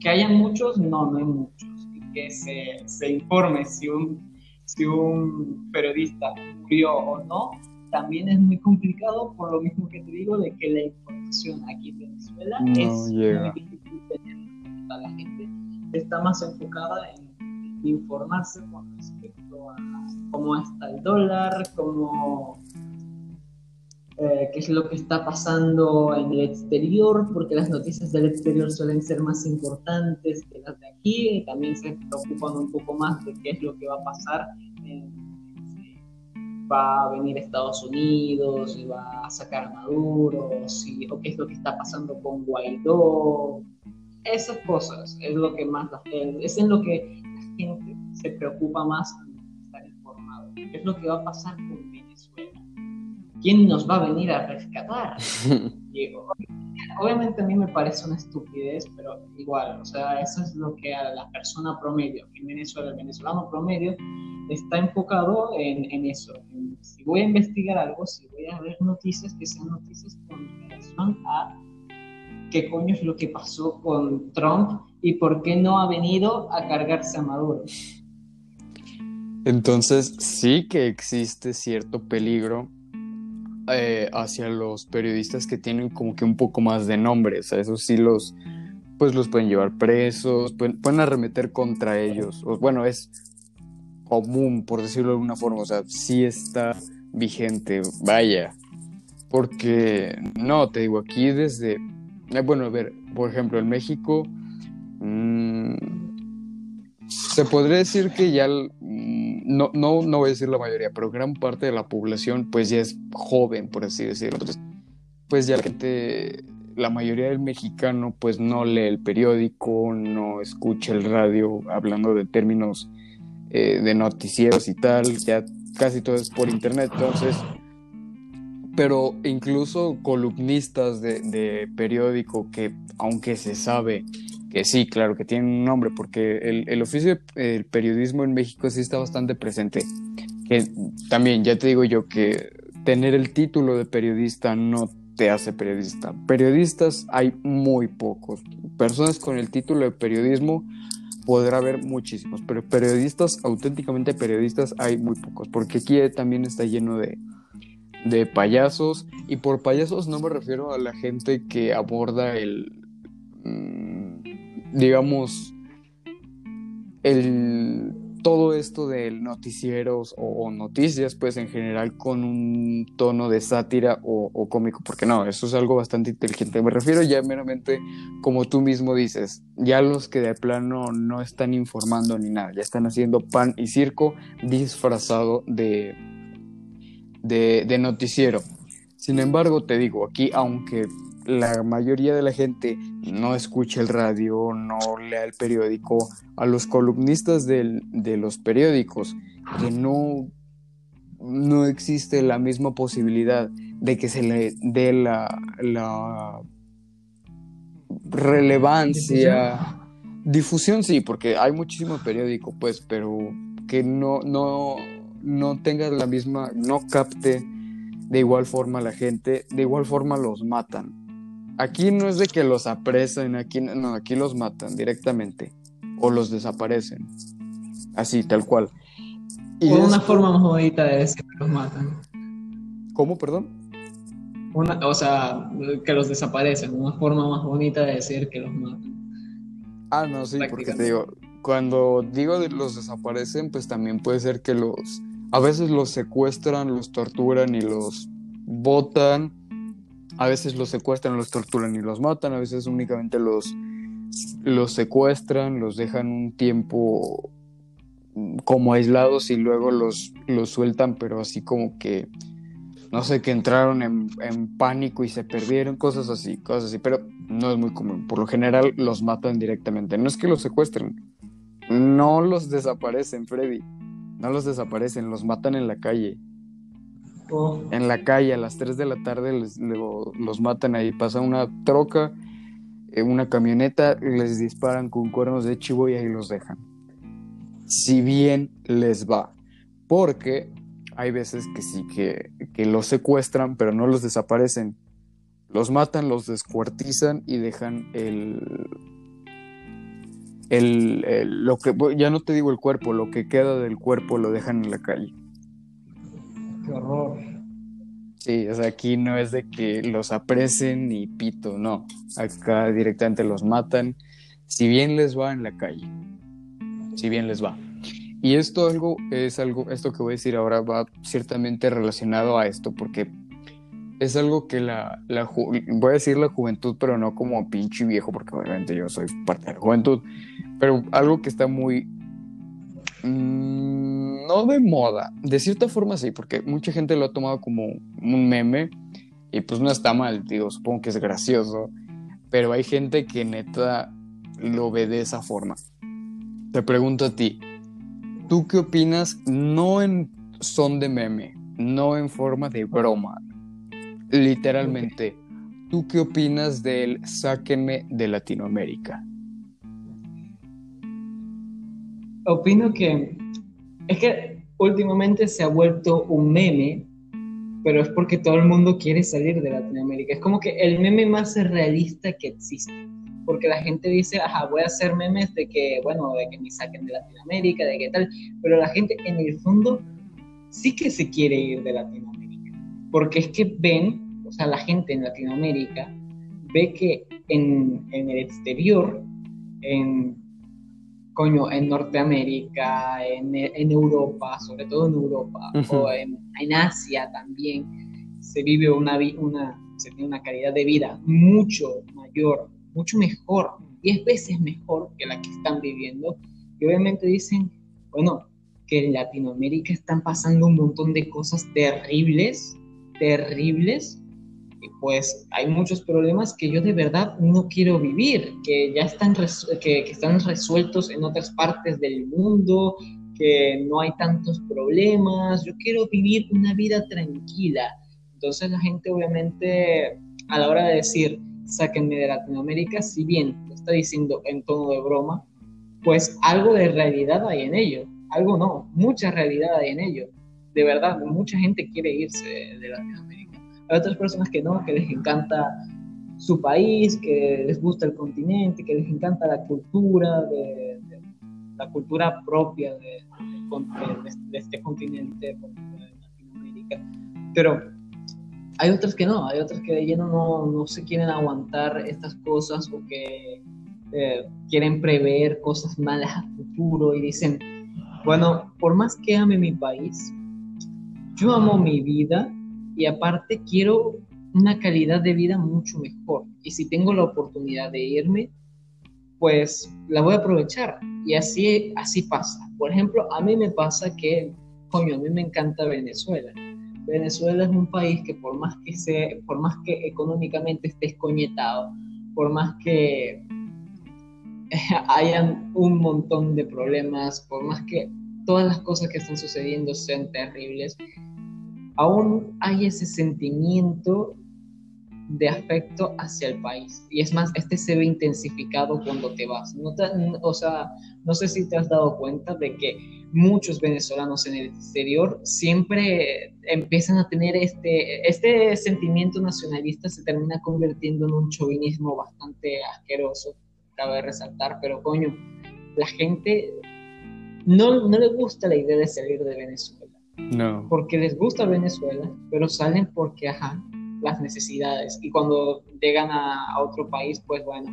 que hayan muchos, no, no hay muchos, y que se, se informe. Si un, si un periodista murió o no, también es muy complicado por lo mismo que te digo de que la información aquí en Venezuela es muy difícil de La gente. Está más enfocada en informarse con respecto a cómo está el dólar, cómo eh, qué es lo que está pasando en el exterior, porque las noticias del exterior suelen ser más importantes que las de aquí, y también se preocupan un poco más de qué es lo que va a pasar, si va a venir Estados Unidos, si va a sacar a Maduro, si, o qué es lo que está pasando con Guaidó, esas cosas es lo que más es en lo que la gente se preocupa más estar informado, qué es lo que va a pasar con ¿quién nos va a venir a rescatar? obviamente a mí me parece una estupidez, pero igual, o sea, eso es lo que a la persona promedio, en Venezuela, el venezolano promedio, está enfocado en, en eso. si voy a investigar algo, si voy a ver noticias, que sean noticias con relación a qué coño es lo que pasó con Trump y por qué no ha venido a cargarse a Maduro.
Entonces sí que existe cierto peligro eh, hacia los periodistas que tienen como que un poco más de nombre. O sea, esos sí los, pues los pueden llevar presos, pueden, arremeter contra ellos. Bueno, es común, por decirlo de alguna forma. O sea, sí está vigente, vaya. Porque, no, te digo, aquí desde... Eh, bueno, a ver, por ejemplo, en México... Mmm, se podría decir que ya, no, no, no voy a decir la mayoría, pero gran parte de la población pues ya es joven, por así decirlo. Entonces, pues ya la gente, la mayoría del mexicano pues no lee el periódico, no escucha el radio hablando de términos eh, de noticieros y tal, ya casi todo es por internet, entonces pero incluso columnistas de, de, periódico que, aunque se sabe que sí, claro, que tienen un nombre, porque el, el oficio del periodismo en México sí está bastante presente. Que también, ya te digo yo, que tener el título de periodista no te hace periodista. Periodistas hay muy pocos. Personas con el título de periodismo podrá haber muchísimos, pero periodistas, auténticamente periodistas, hay muy pocos, porque aquí también está lleno de, de payasos, y por payasos no me refiero a la gente que aborda el, digamos, el, todo esto de noticieros o, noticias, pues en general con un tono de sátira o, cómico, porque no, eso es algo bastante inteligente. Me refiero ya meramente, como tú mismo dices, ya los que de plano no están informando ni nada, ya están haciendo pan y circo disfrazado de, de, de noticiero. Sin embargo, te digo, aquí, aunque la mayoría de la gente no escucha el radio, no lea el periódico, a los columnistas de los periódicos, que no, no existe la misma posibilidad de que se le dé la, la relevancia. Difusión sí, porque hay muchísimo periódico, pues, pero que no, no, no tenga la misma, no capte de igual forma la gente, de igual forma los matan. Aquí no es de que los apresen, aquí no, aquí los matan directamente o los desaparecen. Así, tal cual.
Y una forma más bonita de decir que los matan.
¿Cómo, perdón?
Una, o sea, que los desaparecen, una forma más bonita de decir que los matan.
Ah, no, sí, porque te digo, cuando digo de los desaparecen, pues también puede ser que los, a veces los secuestran, los torturan y los botan a veces los secuestran, los torturan y los matan, a veces únicamente los, los secuestran, los dejan un tiempo como aislados y luego los, los sueltan, pero así como que no sé, que entraron en, en, pánico y se perdieron, cosas así, cosas así, pero no es muy común. Por lo general los matan directamente. No es que los secuestren, no los desaparecen, Freddy. No los desaparecen, los matan en la calle. Oh. En la calle, a las 3 de la tarde los matan ahí. Pasa una troca, eh, una camioneta, les disparan con cuernos de chivo y ahí los dejan. Si bien les va. Porque hay veces que sí, que, que los secuestran, pero no los desaparecen. Los matan, los descuartizan y dejan el, el, lo que ya no te digo el cuerpo, lo que queda del cuerpo lo dejan en la calle.
Qué horror.
Sí, o sea, aquí no es de que los apresen ni pito, no. Acá directamente los matan, si bien les va en la calle. Si bien les va. Y esto algo es algo, esto que voy a decir ahora va ciertamente relacionado a esto, porque es algo que la, la voy a decir la juventud, pero no como pinche viejo, porque obviamente yo soy parte de la juventud, pero algo que está muy mm, no de moda, de cierta forma sí, porque mucha gente lo ha tomado como un meme y pues no está mal, digo, supongo que es gracioso, pero hay gente que neta lo ve de esa forma. Te pregunto a ti, ¿tú qué opinas no en son de meme, no en forma de broma, literalmente, ¿tú qué opinas del sáquenme de Latinoamérica?
Opino que es que últimamente se ha vuelto un meme, pero es porque todo el mundo quiere salir de Latinoamérica. Es como que el meme más realista que existe. Porque la gente dice, ajá, voy a hacer memes de que, bueno, de que me saquen de Latinoamérica, de qué tal. Pero la gente en el fondo sí que se quiere ir de Latinoamérica porque es que ven, o sea, la gente en Latinoamérica ve que en, el exterior, en, coño, en Norteamérica, en, Europa, sobre todo en Europa, o en, Asia también, se vive una, una, se tiene una calidad de vida mucho mayor, mucho mejor, diez veces mejor que la que están viviendo. Y obviamente dicen, bueno, que en Latinoamérica están pasando un montón de cosas terribles terribles pues hay muchos problemas que yo de verdad no quiero vivir, que ya están, que, están resueltos en otras partes del mundo, que no hay tantos problemas, yo quiero vivir una vida tranquila. Entonces la gente obviamente a la hora de decir sáquenme de Latinoamérica, si bien lo está diciendo en tono de broma, pues algo de realidad hay en ello, algo no, mucha realidad hay en ello de verdad, mucha gente quiere irse de, Latinoamérica. Hay otras personas que no, que les encanta su país, que les gusta el continente, que les encanta la cultura, de, la cultura propia de, este continente, de Latinoamérica. Pero hay otras que no, hay otras que de lleno no, no se quieren aguantar estas cosas o que eh, quieren prever cosas malas a futuro y dicen, bueno, por más que ame mi país, yo amo mi vida y aparte quiero una calidad de vida mucho mejor. Y si tengo la oportunidad de irme, pues la voy a aprovechar. Y así, así pasa. Por ejemplo, a mí me pasa que, coño, a mí me encanta Venezuela. Venezuela es un país que por más que, se, por más que económicamente esté escoñetado, por más que hayan un montón de problemas, por más que todas las cosas que están sucediendo sean terribles, aún hay ese sentimiento de afecto hacia el país. Y es más, este se ve intensificado cuando te vas. No o sea, no sé si te has dado cuenta de que muchos venezolanos en el exterior siempre empiezan a tener este, este sentimiento nacionalista, se termina convirtiendo en un chauvinismo bastante asqueroso, cabe resaltar, pero coño, la gente no, no le gusta la idea de salir de Venezuela.
No.
Porque les gusta Venezuela, pero salen porque, ajá, las necesidades. Y cuando llegan a, otro país, pues bueno,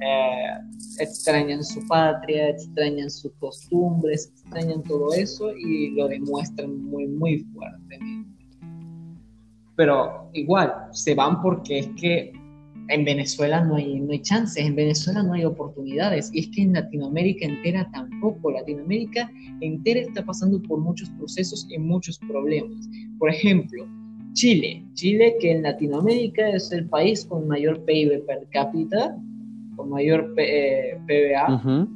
eh, extrañan su patria, extrañan sus costumbres, extrañan todo eso y lo demuestran muy, muy fuertemente. Pero igual, se van porque es que en Venezuela no hay, no hay chances, en Venezuela no hay oportunidades. Y es que en Latinoamérica entera tampoco. Latinoamérica entera está pasando por muchos procesos y muchos problemas. Por ejemplo, Chile. Chile que en Latinoamérica es el país con mayor PIB per cápita, con mayor eh, PBA.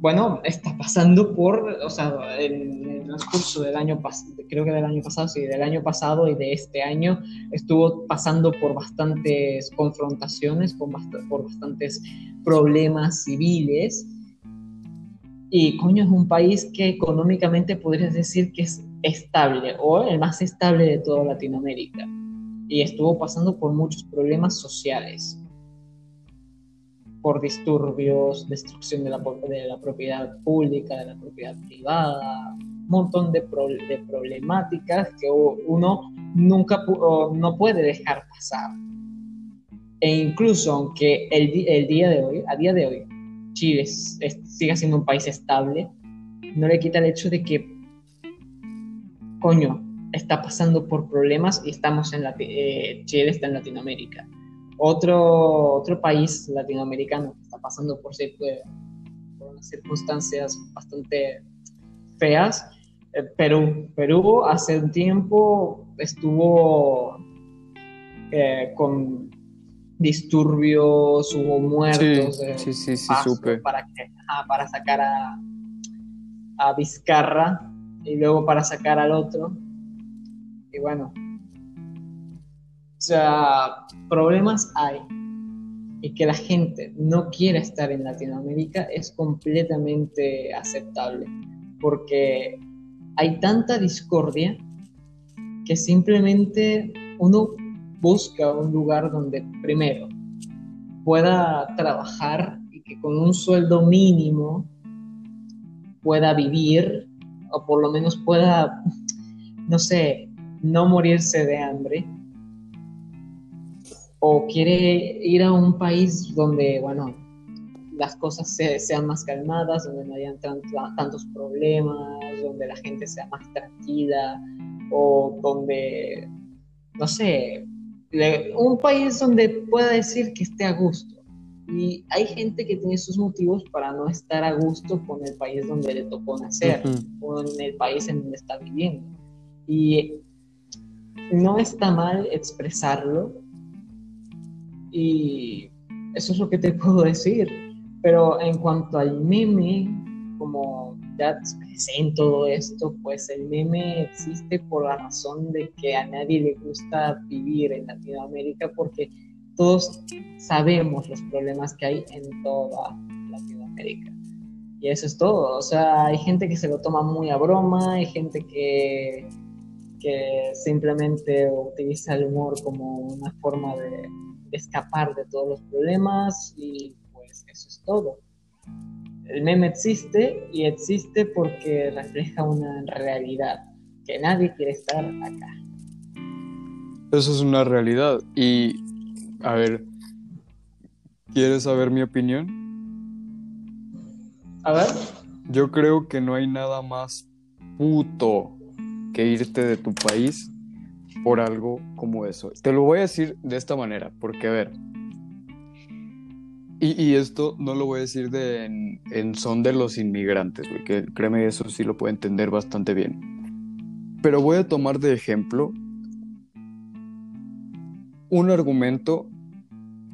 Bueno, está pasando por, o sea, en el transcurso del año pasado, creo que del año pasado, sí, del año pasado y de este año, estuvo pasando por bastantes confrontaciones, por bastantes problemas civiles. Y coño, es un país que económicamente podrías decir que es estable o el más estable de toda Latinoamérica. Y estuvo pasando por muchos problemas sociales, por disturbios, destrucción de la, de la propiedad pública, de la propiedad privada, un montón de, de problemáticas que uno nunca no puede dejar pasar. E incluso aunque el, el día de hoy, a día de hoy, Chile siga siendo un país estable, no le quita el hecho de que coño, está pasando por problemas y estamos en eh, Chile está en Latinoamérica. Otro, otro país latinoamericano que está pasando por, por unas circunstancias bastante feas, eh, Perú. Perú hace un tiempo estuvo eh, con disturbios, hubo muertos.
Sí, sí, sí, supe.
Para, para sacar a, a Vizcarra y luego para sacar al otro. Y bueno, o sea, problemas hay. Y que la gente no quiera estar en Latinoamérica es completamente aceptable, porque hay tanta discordia que simplemente uno busca un lugar donde primero pueda trabajar y que con un sueldo mínimo pueda vivir o por lo menos pueda, no sé, no morirse de hambre. O quiere ir a un país donde, bueno, las cosas sean más calmadas, donde no hayan tantos problemas, donde la gente sea más tranquila, o donde, no sé, un país donde pueda decir que esté a gusto. Y hay gente que tiene sus motivos para no estar a gusto con el país donde le tocó nacer o en el país en donde está viviendo. Y no está mal expresarlo. Y eso es lo que te puedo decir. Pero en cuanto al meme, como ya expresé en todo esto, pues el meme existe por la razón de que a nadie le gusta vivir en Latinoamérica porque todos sabemos los problemas que hay en toda Latinoamérica. Y eso es todo. O sea, hay gente que se lo toma muy a broma, hay gente que, que simplemente utiliza el humor como una forma de, escapar de todos los problemas y pues eso es todo. El meme existe y existe porque refleja una realidad, que nadie quiere estar acá.
Eso es una realidad y a ver, ¿quieres saber mi opinión?
A ver.
Yo creo que no hay nada más puto que irte de tu país por algo como eso. Te lo voy a decir de esta manera, porque a ver, y, esto no lo voy a decir de, en, son de los inmigrantes, porque créeme, eso sí lo puedo entender bastante bien. Pero voy a tomar de ejemplo un argumento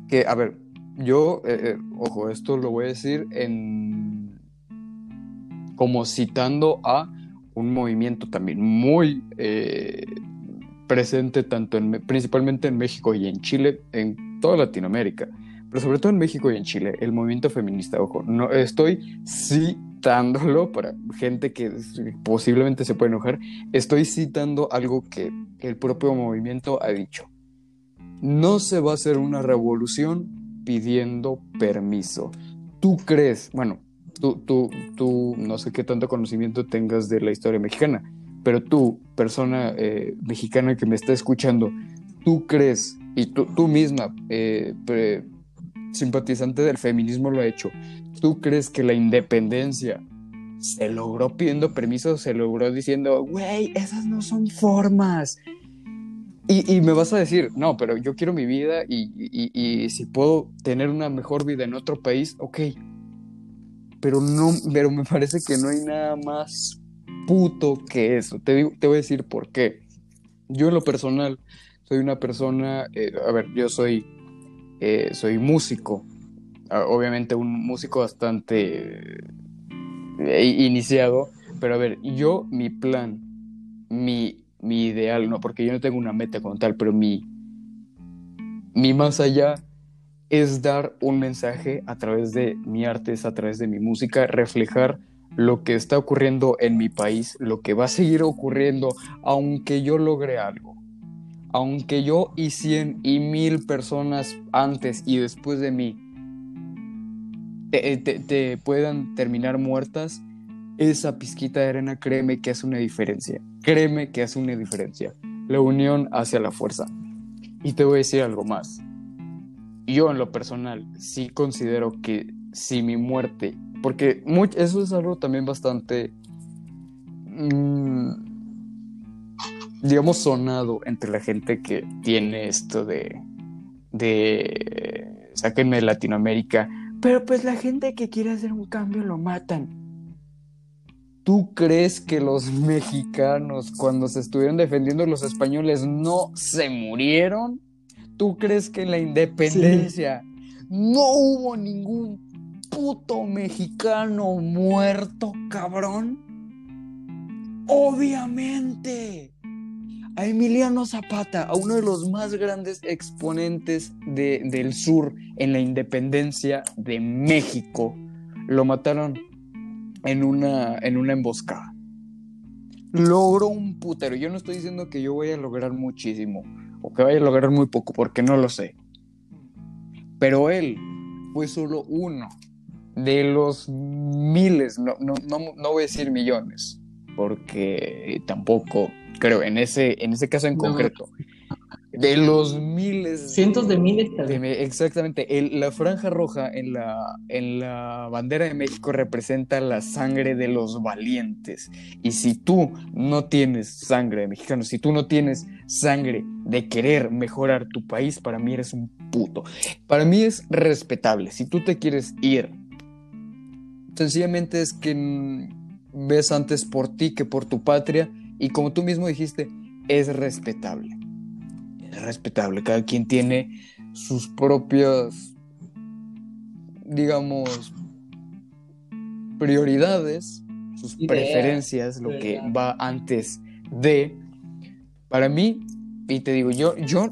que, a ver, yo, eh, eh, ojo, esto lo voy a decir en como citando a un movimiento también muy eh, presente tanto en, principalmente en México y en Chile, en toda Latinoamérica, pero sobre todo en México y en Chile, el movimiento feminista, ojo, no estoy citándolo para gente que posiblemente se puede enojar, estoy citando algo que el propio movimiento ha dicho. No se va a hacer una revolución pidiendo permiso. ¿Tú crees? Bueno, tú, tú, tú no sé qué tanto conocimiento tengas de la historia mexicana, pero tú, persona eh, mexicana que me está escuchando, ¿tú crees, y tú, misma, eh, simpatizante del feminismo lo ha hecho, ¿tú crees que la independencia se logró pidiendo permiso, se logró diciendo, güey, esas no son formas, y, me vas a decir, no, pero yo quiero mi vida y, si puedo tener una mejor vida en otro país, ok. Pero no, pero me parece que no hay nada más puto que eso. Te, te voy a decir por qué. Yo en lo personal soy una persona, eh, a ver, yo soy, eh, soy músico, ah, obviamente un músico bastante eh, iniciado, pero a ver, yo mi plan, mi, mi ideal, no, porque yo no tengo una meta como tal, pero mi, mi más allá es dar un mensaje a través de mi arte, es a través de mi música, reflejar lo que está ocurriendo en mi país, lo que va a seguir ocurriendo, aunque yo logre algo. Aunque yo y cien y mil personas antes y después de mí te, te puedan terminar muertas, esa pizquita de arena, créeme que hace una diferencia. Créeme que hace una diferencia. La unión hacia la fuerza. Y te voy a decir algo más. Yo en lo personal sí considero que si mi muerte porque eso es algo también bastante, mm, digamos, sonado entre la gente que tiene esto de, de, sáquenme de Latinoamérica, pero pues la gente que quiere hacer un cambio lo matan. ¿Tú crees que los mexicanos, cuando se estuvieron defendiendo los españoles, no se murieron? ¿Tú crees que en la independencia no hubo ningún puto mexicano muerto, cabrón? Obviamente. A Emiliano Zapata, a uno de los más grandes exponentes del sur en la independencia de México, lo mataron en una, en una emboscada. Logró un putero. Yo no estoy diciendo que yo voy a lograr muchísimo o que vaya a lograr muy poco, porque no lo sé. Pero él fue solo uno de los miles, no, no, no, voy a decir millones, porque tampoco creo, en ese, en ese caso en concreto, de los miles.
Cientos de miles.
exactamente. El, la franja roja en la, en la bandera de México representa la sangre de los valientes. Y si tú no tienes sangre de mexicano, si tú no tienes sangre de querer mejorar tu país, para mí eres un puto. Para mí es respetable. Si tú te quieres ir Sencillamente es que ves antes por ti que por tu patria y como tú mismo dijiste, es respetable. Es respetable. Cada quien tiene sus propias, digamos, prioridades, sus preferencias, lo que va antes de. Para mí, y te digo, yo, yo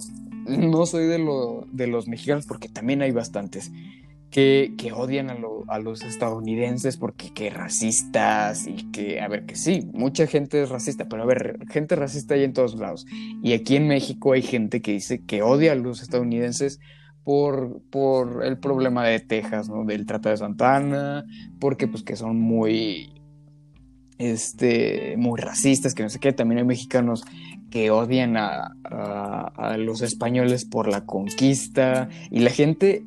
no soy de, lo, de los mexicanos porque también hay bastantes que, odian a, los estadounidenses porque que racistas y que, a ver, que sí, mucha gente es racista, pero a ver, gente racista hay en todos lados. Y aquí en México hay gente que dice que odia a los estadounidenses por, por el problema de Texas, ¿no? Del Tratado de Santana, porque pues que son muy, este, muy racistas, que no sé qué, también hay mexicanos que odian a, los españoles por la conquista y la gente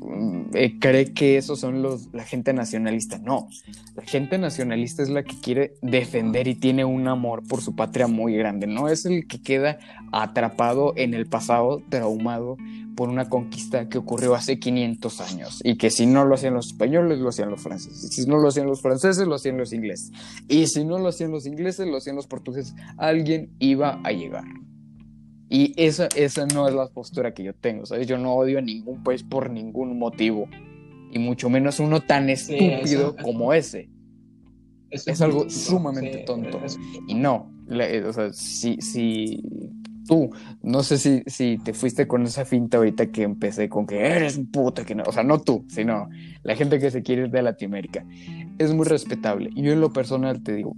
mm, eh, cree que esos son los la gente nacionalista. No, la gente nacionalista es la que quiere defender y tiene un amor por su patria muy grande. No es el que queda atrapado en el pasado, traumado por una conquista que ocurrió hace 500 años y que si no lo hacían los españoles, lo hacían los franceses. Y si no lo hacían los franceses, lo hacían los ingleses. Y si no lo hacían los ingleses, lo hacían los portugueses. Alguien iba a llegar. Y esa, esa no es la postura que yo tengo, ¿sabes? Yo no odio a ningún país por ningún motivo. Y mucho menos uno tan estúpido como ese. es algo sumamente tonto. Y no, eh, o sea, si, si tú, no sé si, si te fuiste con esa finta ahorita que empecé con que eres un puto, que no, o sea, no tú, sino la gente que se quiere ir de Latinoamérica. Es muy respetable. Y yo en lo personal te digo,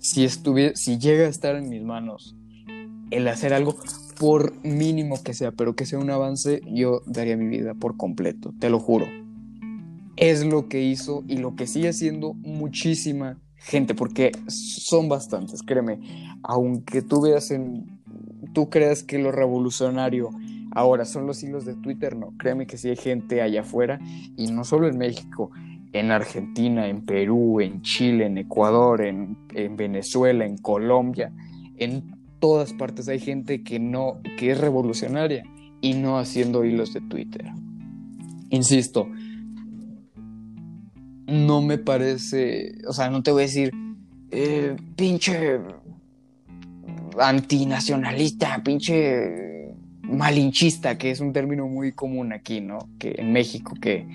si, estuviera, si llega a estar en mis manos el hacer algo, por mínimo que sea, pero que sea un avance, yo daría mi vida por completo, te lo juro. Es lo que hizo y lo que sigue haciendo muchísima gente, porque son bastantes, créeme. Aunque tú veas en. Tú creas que lo revolucionario ahora son los hilos de Twitter, no. Créeme que sí hay gente allá afuera, y no solo en México, en Argentina, en Perú, en Chile, en Ecuador, en, Venezuela, en Colombia, en todas partes hay gente que no, que es revolucionaria y no haciendo hilos de Twitter. Insisto, no me parece, o sea, no te voy a decir, eh, pinche antinacionalista, pinche malinchista, que es un término muy común aquí, ¿no? Que en México, que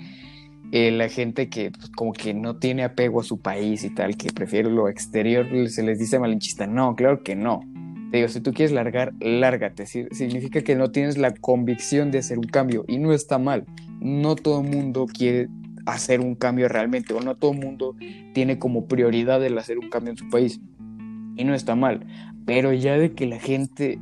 eh, la gente que pues, como que no tiene apego a su país y tal, que prefiere lo exterior, se les dice malinchista. No, claro que no. Te digo, si tú quieres largar, lárgate. Significa que no tienes la convicción de hacer un cambio y no está mal. No todo el mundo quiere hacer un cambio realmente o no todo el mundo tiene como prioridad el hacer un cambio en su país y no está mal. Pero ya de que la gente...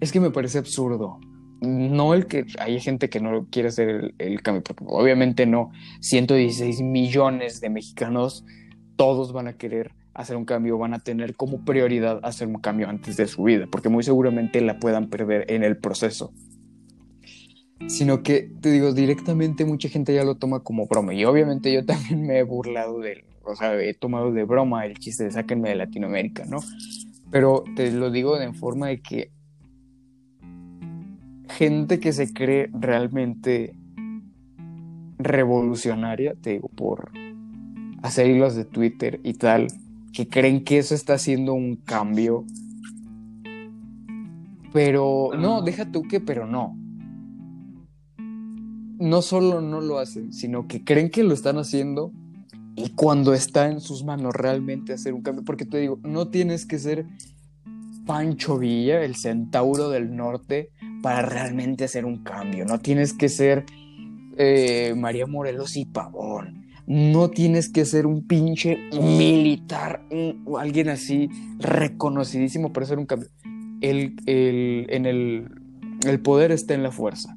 Es que me parece absurdo. No el que hay gente que no quiere hacer el, cambio, porque obviamente no. 116 millones de mexicanos, todos van a querer hacer un cambio, van a tener como prioridad hacer un cambio antes de su vida, porque muy seguramente la puedan perder en el proceso. Sino que, te digo, directamente mucha gente ya lo toma como broma. Y obviamente yo también me he burlado de él. O sea, he tomado de broma el chiste de sáquenme de Latinoamérica, ¿no? Pero te lo digo en forma de que gente que se cree realmente revolucionaria, te digo, por hacer hilos de Twitter y tal, que creen que eso está haciendo un cambio. Pero no, deja tú que, pero no. No solo no lo hacen, sino que creen que lo están haciendo y cuando está en sus manos realmente hacer un cambio, porque te digo, no tienes que ser Pancho Villa, el centauro del norte, para realmente hacer un cambio, no tienes que ser eh, María Morelos y Pavón, no tienes que ser un pinche militar, o alguien así reconocidísimo para hacer un cambio. El, en el, el poder está en la fuerza.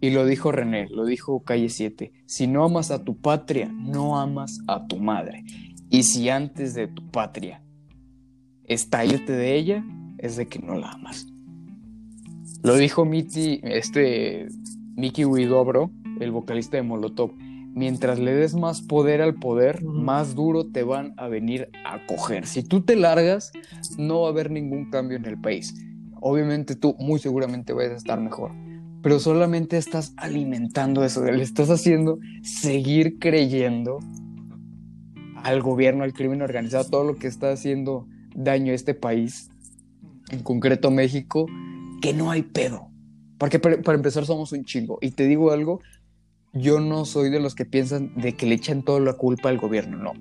Y lo dijo René, lo dijo Calle 7, si no amas a tu patria, no amas a tu madre. Y si antes de tu patria está irte de ella, es de que no la amas. Lo dijo Miti, este Mickey Widobro, el vocalista de Molotov. Mientras le des más poder al poder, más duro te van a venir a coger. Si tú te largas, no va a haber ningún cambio en el país. Obviamente tú muy seguramente vas a estar mejor pero solamente estás alimentando eso, le estás haciendo seguir creyendo al gobierno, al crimen organizado, todo lo que está haciendo daño a este país, en concreto México, que no hay pedo. Porque para empezar somos un chingo. Y te digo algo, yo no soy de los que piensan de que le echan toda la culpa al gobierno, no.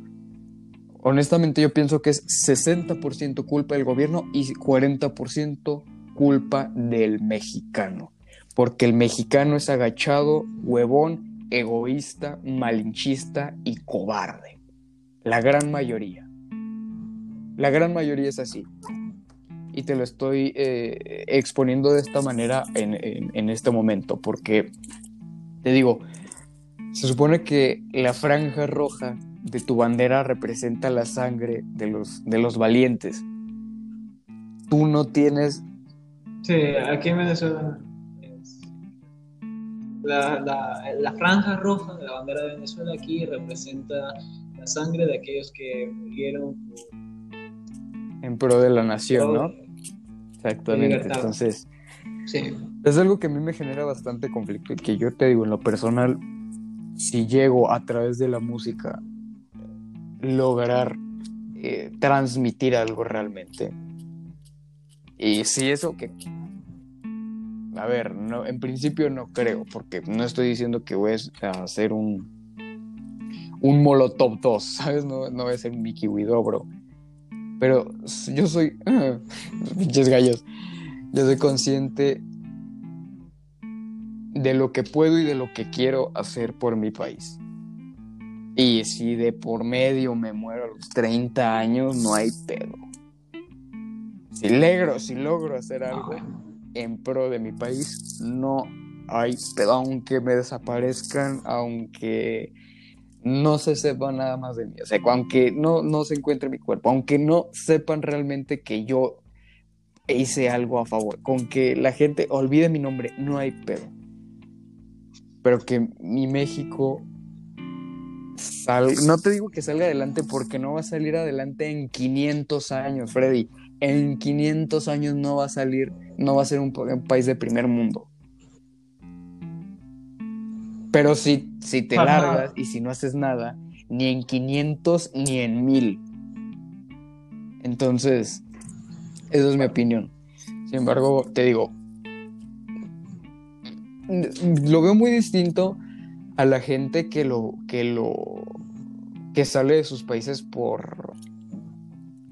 Honestamente yo pienso que es 60% culpa del gobierno y 40% culpa del mexicano porque el mexicano es agachado, huevón, egoísta, malinchista y cobarde. La gran mayoría. La gran mayoría es así. Y te lo estoy eh, exponiendo de esta manera en, este momento, porque te digo, se supone que la franja roja de tu bandera representa la sangre de los, de los valientes. Tú no tienes...
Sí, aquí en Venezuela la, la, franja roja de la bandera de Venezuela aquí representa la sangre de aquellos que murieron
en pro de la nación, ¿no? Exactamente. Entonces, sí. es algo que a mí me genera bastante conflicto y que yo te digo, en lo personal, si llego a través de la música lograr eh, transmitir algo realmente. Y si eso que a ver, no, en principio no creo, porque no estoy diciendo que voy a hacer un, un Molotov 2, ¿sabes? No, no voy a ser Mickey bro. Pero yo soy. pinches gallos. Yo soy consciente de lo que puedo y de lo que quiero hacer por mi país. Y si de por medio me muero a los 30 años, no hay pedo. Si logro, si logro hacer algo, en pro de mi país. No hay, pero aunque me desaparezcan, aunque no se sepa nada más de mí, o sea, aunque no, no se encuentre mi cuerpo, aunque no sepan realmente que yo hice algo a favor, con que la gente olvide mi nombre, no hay pedo. Pero que mi México salga, no te digo que salga adelante porque no va a salir adelante en 500 años, Freddy en 500 años no va a salir, no va a ser un, país de primer mundo. Pero si, si te largas y si no haces nada, ni en 500 ni en 1000. Entonces, Esa es mi opinión. Sin embargo, te digo, lo veo muy distinto a la gente que lo que lo que sale de sus países por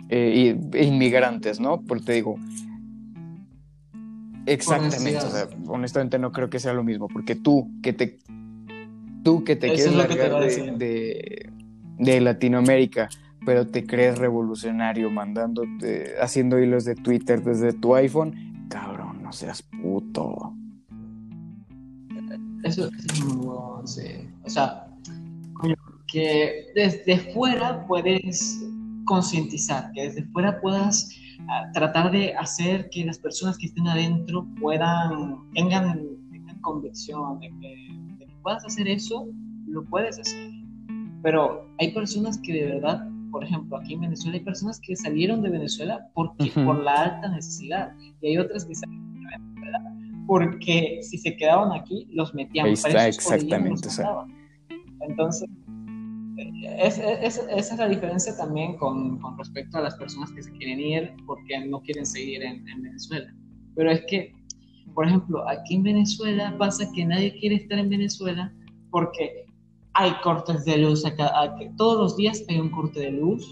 eh, inmigrantes, ¿no? Porque te digo, exactamente, honestamente no creo que sea lo mismo, porque tú que te tú que te quieres largar de, de, Latinoamérica, pero te crees revolucionario mandándote, haciendo hilos de Twitter desde tu iPhone, cabrón, no seas puto.
Eso, es bueno, sí. O sea, que desde fuera puedes concientizar, que desde fuera puedas ah, tratar de hacer que las personas que estén adentro puedan, tengan, tengan convicción de que, puedas hacer eso, lo puedes hacer. Pero hay personas que de verdad, por ejemplo, aquí en Venezuela hay personas que salieron de Venezuela porque, por la alta necesidad y hay otras que salieron de Venezuela porque si se quedaban aquí los metían
presos. exactamente.
Entonces, esa es la diferencia también con, con, respecto a las personas que se quieren ir porque no quieren seguir en, Venezuela. Pero es que, por ejemplo, aquí en Venezuela pasa que nadie quiere estar en Venezuela porque hay cortes de luz, acá, todos los días hay un corte de luz.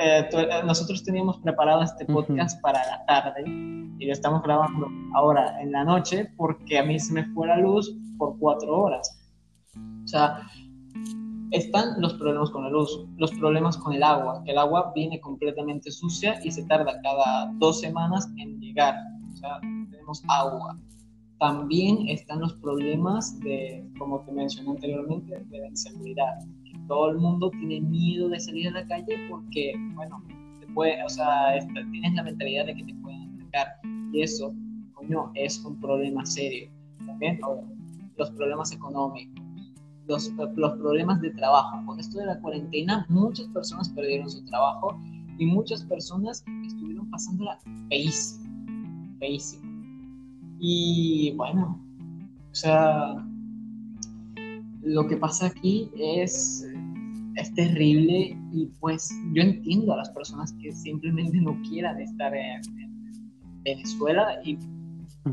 Eh, nosotros teníamos preparado este podcast para la tarde y lo estamos grabando ahora en la noche porque a mí se me fue la luz por cuatro horas. O sea, están los problemas con la luz, los problemas con el agua, que el agua viene completamente sucia y se tarda cada dos semanas en llegar. O sea, tenemos agua. También están los problemas de, como te mencioné anteriormente, de la inseguridad. Todo el mundo tiene miedo de salir a la calle porque, bueno, te puede, o sea, tienes la mentalidad de que te pueden atacar. Y eso, coño, es un problema serio. También, los problemas económicos los, los problemas de trabajo. Con esto de la cuarentena, muchas personas perdieron su trabajo y muchas personas estuvieron pasándola feísimo, feísimo. Y bueno, o sea, lo que pasa aquí es, es terrible y pues yo entiendo a las personas que simplemente no quieran estar en, en Venezuela y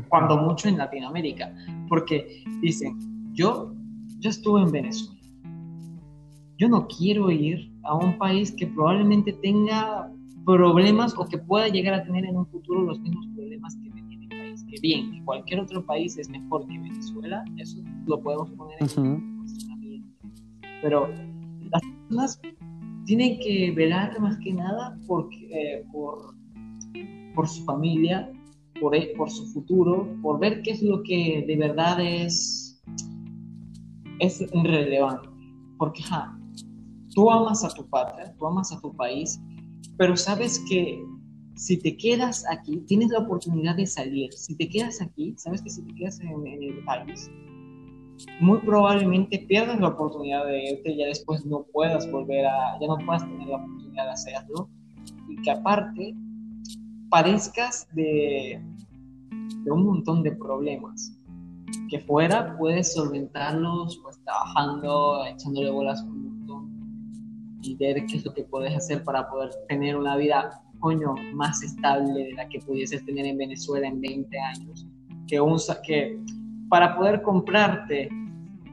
cuando mucho en Latinoamérica, porque dicen, yo yo estuve en Venezuela. Yo no quiero ir a un país que probablemente tenga problemas o que pueda llegar a tener en un futuro los mismos bien, que cualquier otro país es mejor que Venezuela, eso lo podemos poner en cuestionamiento. Pero las personas tienen que velar más que nada por, eh, por, por su familia, por, por su futuro, por ver qué es lo que de verdad es es relevante, porque ja, tú amas a tu patria, tú amas a tu país, pero sabes que si te quedas aquí, tienes la oportunidad de salir. Si te quedas aquí, sabes que si te quedas en, el país, muy probablemente pierdas la oportunidad de irte ya después no puedas volver a, ya no puedas tener la oportunidad de hacerlo. Y que aparte parezcas de, de un montón de problemas que fuera puedes solventarlos pues trabajando, echándole bolas un montón y ver qué es lo que puedes hacer para poder tener una vida, coño, más estable de la que pudieses tener en Venezuela en 20 años. Que, un, que para poder comprarte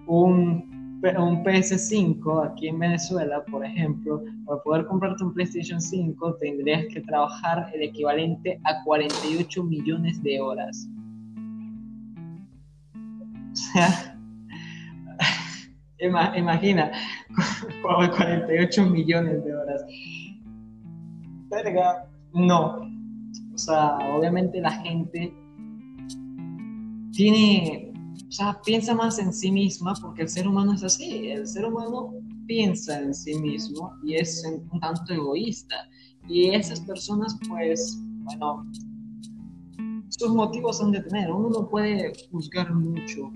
un, un PS5 aquí en Venezuela, por ejemplo, para poder comprarte un PlayStation 5 tendrías que trabajar el equivalente a 48 millones de horas. O sea, imagina, 48 millones de horas. Verga, no. O sea, obviamente la gente tiene, o sea, piensa más en sí misma porque el ser humano es así. El ser humano piensa en sí mismo y es un tanto egoísta. Y esas personas, pues, bueno, sus motivos son de tener. Uno no puede juzgar mucho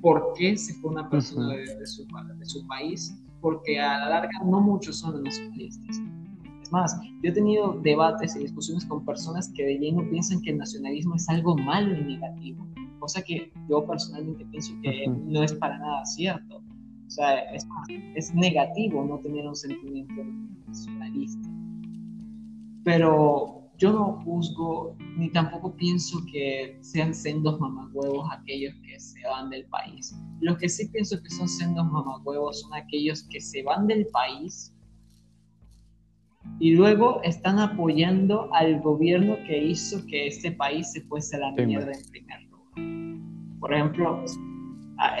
por qué se fue una persona de, su, de, su, país, porque a la larga no muchos son nacionalistas. Más, yo he tenido debates y discusiones con personas que de lleno piensan que el nacionalismo es algo malo y negativo, cosa que yo personalmente pienso que no es para nada cierto. O sea, es, es negativo no tener un sentimiento nacionalista. Pero yo no juzgo ni tampoco pienso que sean sendos mamagüevos aquellos que se van del país. Lo que sí pienso que son sendos mamagüevos son aquellos que se van del país y luego están apoyando al gobierno que hizo que este país se fuese a la mierda en primer lugar. Por ejemplo,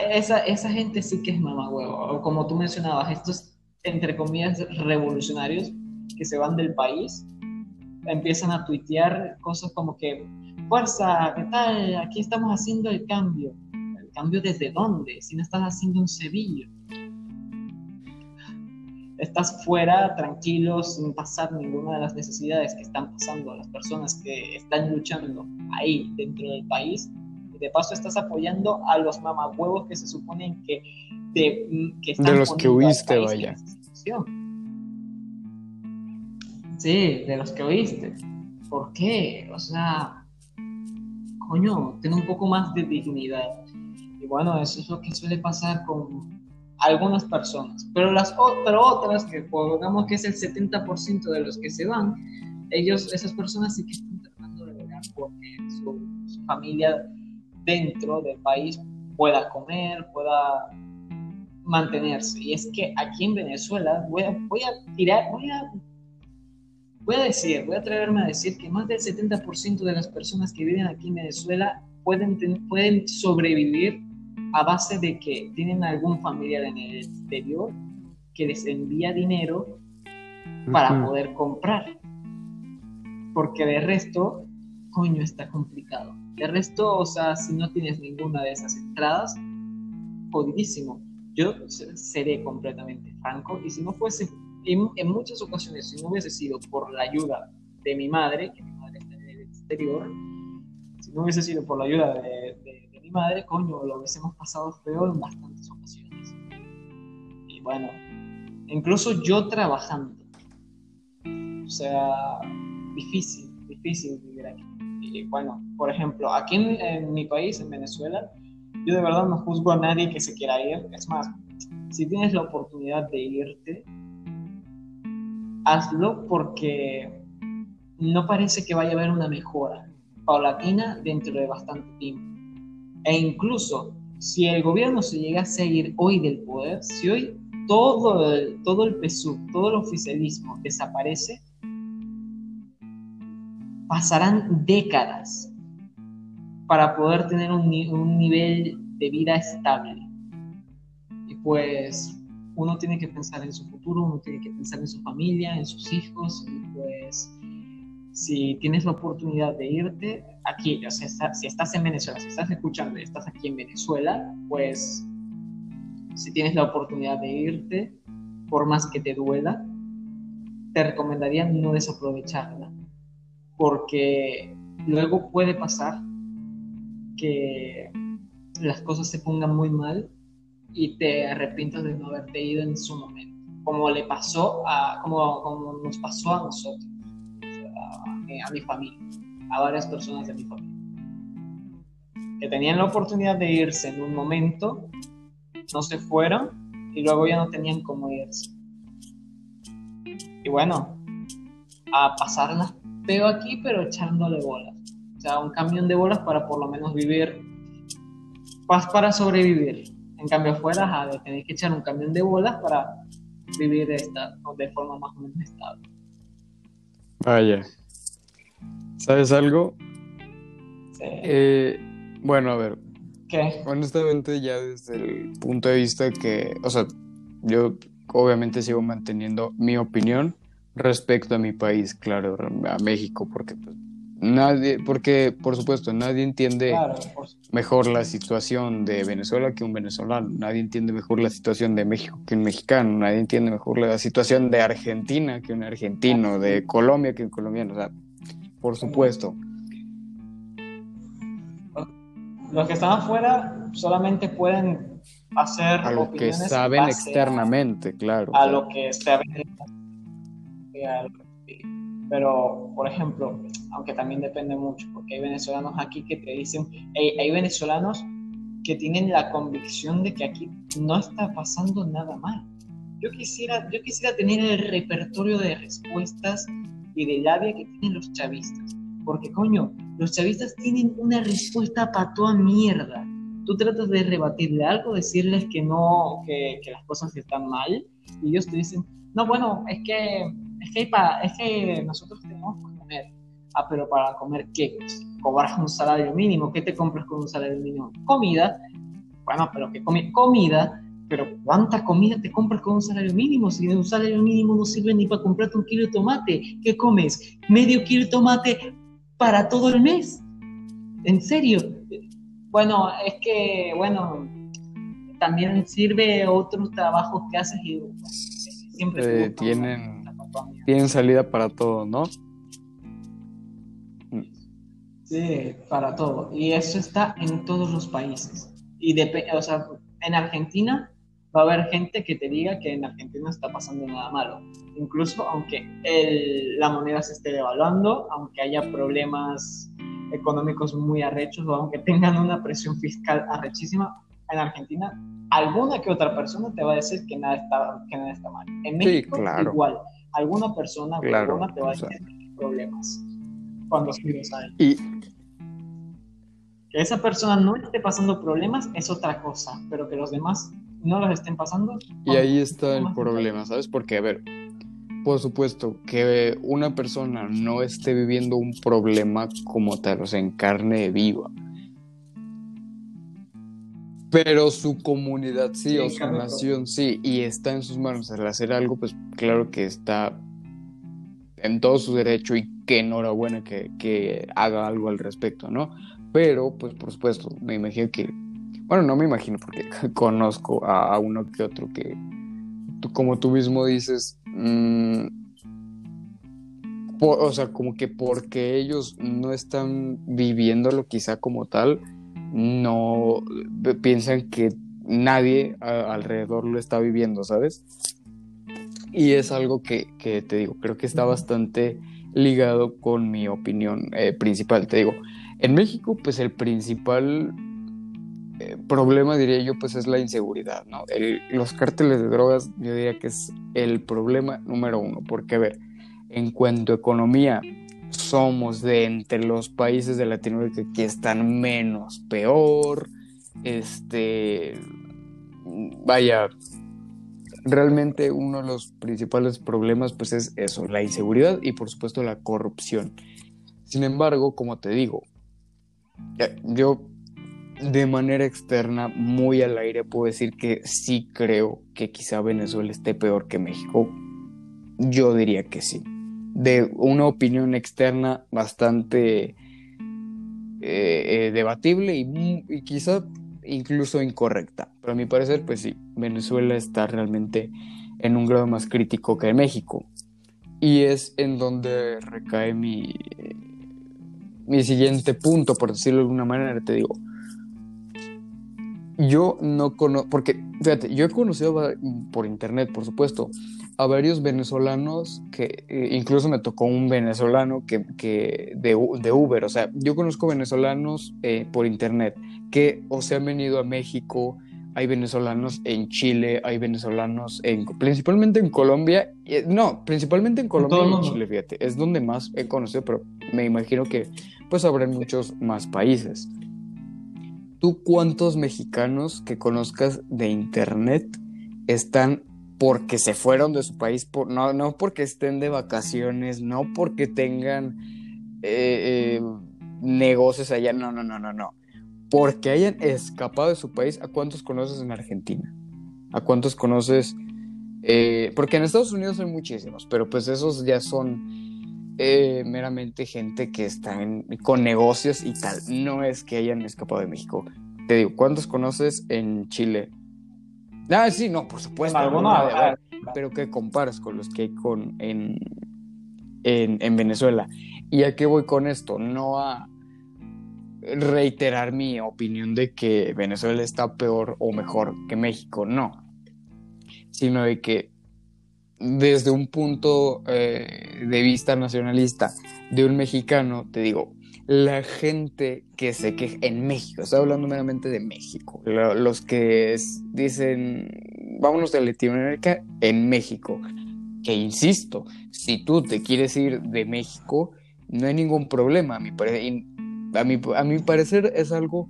esa, esa gente sí que es mamagüevo. O como tú mencionabas, estos, entre comillas, revolucionarios que se van del país empiezan a tuitear cosas como que, fuerza, ¿qué tal? Aquí estamos haciendo el cambio. ¿El cambio desde dónde? Si no estás haciendo un Sevilla. Estás fuera, tranquilo, sin pasar ninguna de las necesidades que están pasando las personas que están luchando ahí dentro del país. Y de paso estás apoyando a los mamahuevos que se suponen que,
de, que están de los que huiste, vaya.
Sí, de los que oíste. ¿Por qué? O sea, coño, ten un poco más de dignidad. Y bueno, eso es lo que suele pasar con algunas personas. Pero las otras, que pongamos que es el 70% de los que se van, ellos, esas personas sí que están tratando de lograr porque su, familia dentro del país pueda comer, pueda mantenerse. Y es que aquí en Venezuela, voy a, voy a tirar, voy a Voy a decir, voy a atreverme a decir que más del 70% de las personas que viven aquí en Venezuela pueden, pueden sobrevivir a base de que tienen algún familiar en el exterior que les envía dinero para poder comprar. Porque de resto, coño, está complicado. De resto, o sea, si no tienes ninguna de esas entradas, jodidísimo. Yo seré completamente franco y si no fuese en, muchas ocasiones, si no hubiese sido por la ayuda de mi madre, que mi madre está en el exterior, si no hubiese sido por la ayuda de, madre, coño, lo hubiésemos pasado feo en bastantes ocasiones. Y bueno, incluso yo trabajando. O sea, difícil, difícil vivir aquí. Y bueno, por ejemplo, aquí en, en mi país, en Venezuela, yo de verdad no juzgo a nadie que se quiera ir. Es más, si tienes la oportunidad de irte, hazlo porque no parece que vaya a haber una mejora paulatina dentro de bastante tiempo. E incluso si el gobierno se llega a seguir hoy del poder, si hoy todo el, todo el PSUV, todo el oficialismo desaparece, pasarán décadas para poder tener un, un nivel de vida estable. Y pues uno tiene que pensar en su futuro, uno tiene que pensar en su familia, en sus hijos, y pues si tienes la oportunidad de irte aquí, o sea, si estás en Venezuela, si estás escuchando y estás aquí en Venezuela, pues si tienes la oportunidad de irte, por más que te duela, te recomendaría no desaprovecharla, porque luego puede pasar que las cosas se pongan muy mal y te arrepientas de no haberte ido en su momento, como le pasó a, como, como nos pasó a nosotros, a, mi familia, a varias personas de mi familia, que tenían la oportunidad de irse en un momento, no se fueron y luego ya no tenían cómo irse. Y bueno, a pasarlas peo aquí, pero echándole bolas. O sea, un camión de bolas para por lo menos vivir, paz para sobrevivir. En cambio, afuera de tener que echar un camión de bolas para vivir esta, de forma más o menos estable.
Vaya. ¿Sabes algo? Sí. Eh, bueno, a ver.
¿Qué?
Honestamente, ya desde el punto de vista que, o sea, yo obviamente sigo manteniendo mi opinión respecto a mi país, claro, a México, porque pues, Nadie, porque por supuesto nadie entiende mejor la situación de Venezuela que un venezolano, nadie entiende mejor la situación de México que un mexicano, nadie entiende mejor la situación de Argentina que un argentino, de Colombia que un colombiano, o sea, por supuesto.
Los que están afuera solamente pueden hacer
a lo que saben externamente, claro.
A lo que saben pero, por ejemplo, aunque también depende mucho, porque hay venezolanos aquí que te dicen, hay, venezolanos que tienen la convicción de que aquí no está pasando nada mal. Yo quisiera, yo quisiera tener el repertorio de respuestas y de labia que tienen los chavistas. Porque, coño, los chavistas tienen una respuesta para toda mierda. Tú tratas de rebatirle algo, decirles que no, que, que las cosas están mal, y ellos te dicen, no, bueno, es que, es que, es que nosotros tenemos que comer. Ah, pero para comer, ¿qué? Pues, cobras un salario mínimo. ¿Qué te compras con un salario mínimo? Comida. Bueno, pero que come comida pero ¿cuánta comida te compras con un salario mínimo? Si un salario mínimo no sirve ni para comprarte un kilo de tomate, ¿qué comes? ¿Medio kilo de tomate para todo el mes? ¿En serio? Bueno, es que, bueno, también sirve otros trabajos que haces y
siempre... Eh, tienen, tienen salida para todo, ¿no?
Sí, para todo. Y eso está en todos los países. Y de, o sea, en Argentina va a haber gente que te diga que en Argentina no está pasando nada malo. Incluso aunque la moneda se esté devaluando, aunque haya problemas económicos muy arrechos o aunque tengan una presión fiscal arrechísima, en Argentina alguna que otra persona te va a decir que nada está, que nada está mal. En México igual, alguna persona claro, alguna te va a decir que hay problemas cuando se Y que esa persona no esté pasando problemas es otra cosa, pero que los demás no los estén pasando.
Y ahí está el problema, ¿sabes? Porque, a ver, por supuesto, que una persona no esté viviendo un problema como tal, o sea, en carne viva. Pero su comunidad sí, o su nación sí, y está en sus manos al hacer algo, pues claro que está en todo su derecho y qué enhorabuena que, que haga algo al respecto, ¿no? Pero, pues por supuesto, me imagino que bueno, no me imagino porque conozco a, uno que otro que, como tú mismo dices, mm, o sea, como que porque ellos no están viviéndolo quizá como tal, no piensan que nadie alrededor lo está viviendo, ¿sabes? Y es algo que, te digo, creo que está bastante ligado con mi opinión eh, principal. Te digo, en México, pues el principal eh, problema, diría yo, pues es la inseguridad, ¿no? los cárteles de drogas, yo diría que es el problema número uno, porque, a en cuanto a economía, somos de entre los países de Latinoamérica que están menos peor, este, vaya, realmente uno de los principales problemas, pues es eso, la inseguridad y por supuesto la corrupción. Sin embargo, como te digo, yo de manera externa, muy al aire, puedo decir que sí creo que quizá Venezuela esté peor que México. Yo diría que sí. De una opinión externa bastante eh, eh, debatible y, quizá incluso incorrecta. Pero a mi parecer, pues sí, Venezuela está realmente en un grado más crítico que México. Y es en donde recae mi, mi siguiente punto, por decirlo de alguna manera. Te digo, yo no conozco, porque fíjate, yo he conocido por internet, por supuesto, a varios venezolanos que eh, incluso me tocó un venezolano que, que de, de, Uber, o sea, yo conozco venezolanos eh, por internet que o se han venido a México, hay venezolanos en Chile, hay venezolanos en, principalmente en Colombia, eh, no, principalmente en Colombia y en Chile, fíjate, es donde más he conocido, pero me imagino que pues habrá muchos más países. ¿Tú cuántos mexicanos que conozcas de internet están porque se fueron de su país, por, no, no porque estén de vacaciones, no porque tengan eh, eh, negocios allá, no, no, no, no, no. Porque hayan escapado de su país, ¿a cuántos conoces en Argentina? ¿A cuántos conoces? Eh, porque en Estados Unidos hay muchísimos, pero pues esos ya son eh, meramente gente que está con negocios y tal. No es que hayan escapado de México. Te digo, ¿cuántos conoces en Chile? Ah, sí, no, por supuesto. pero ¿qué comparas con los que hay con, en, en, Venezuela? ¿Y a qué voy con esto? No a reiterar mi opinión de que Venezuela está peor o mejor que México, no. Sino de que desde un punto eh, de vista nacionalista de un mexicano, te digo, la gente que se queja en México, estoy hablando meramente de México, los que dicen, vámonos de Latinoamérica en México, Que insisto, si tú te quieres ir de México, no hay ningún problema. A mi, a mi, a mi parecer es algo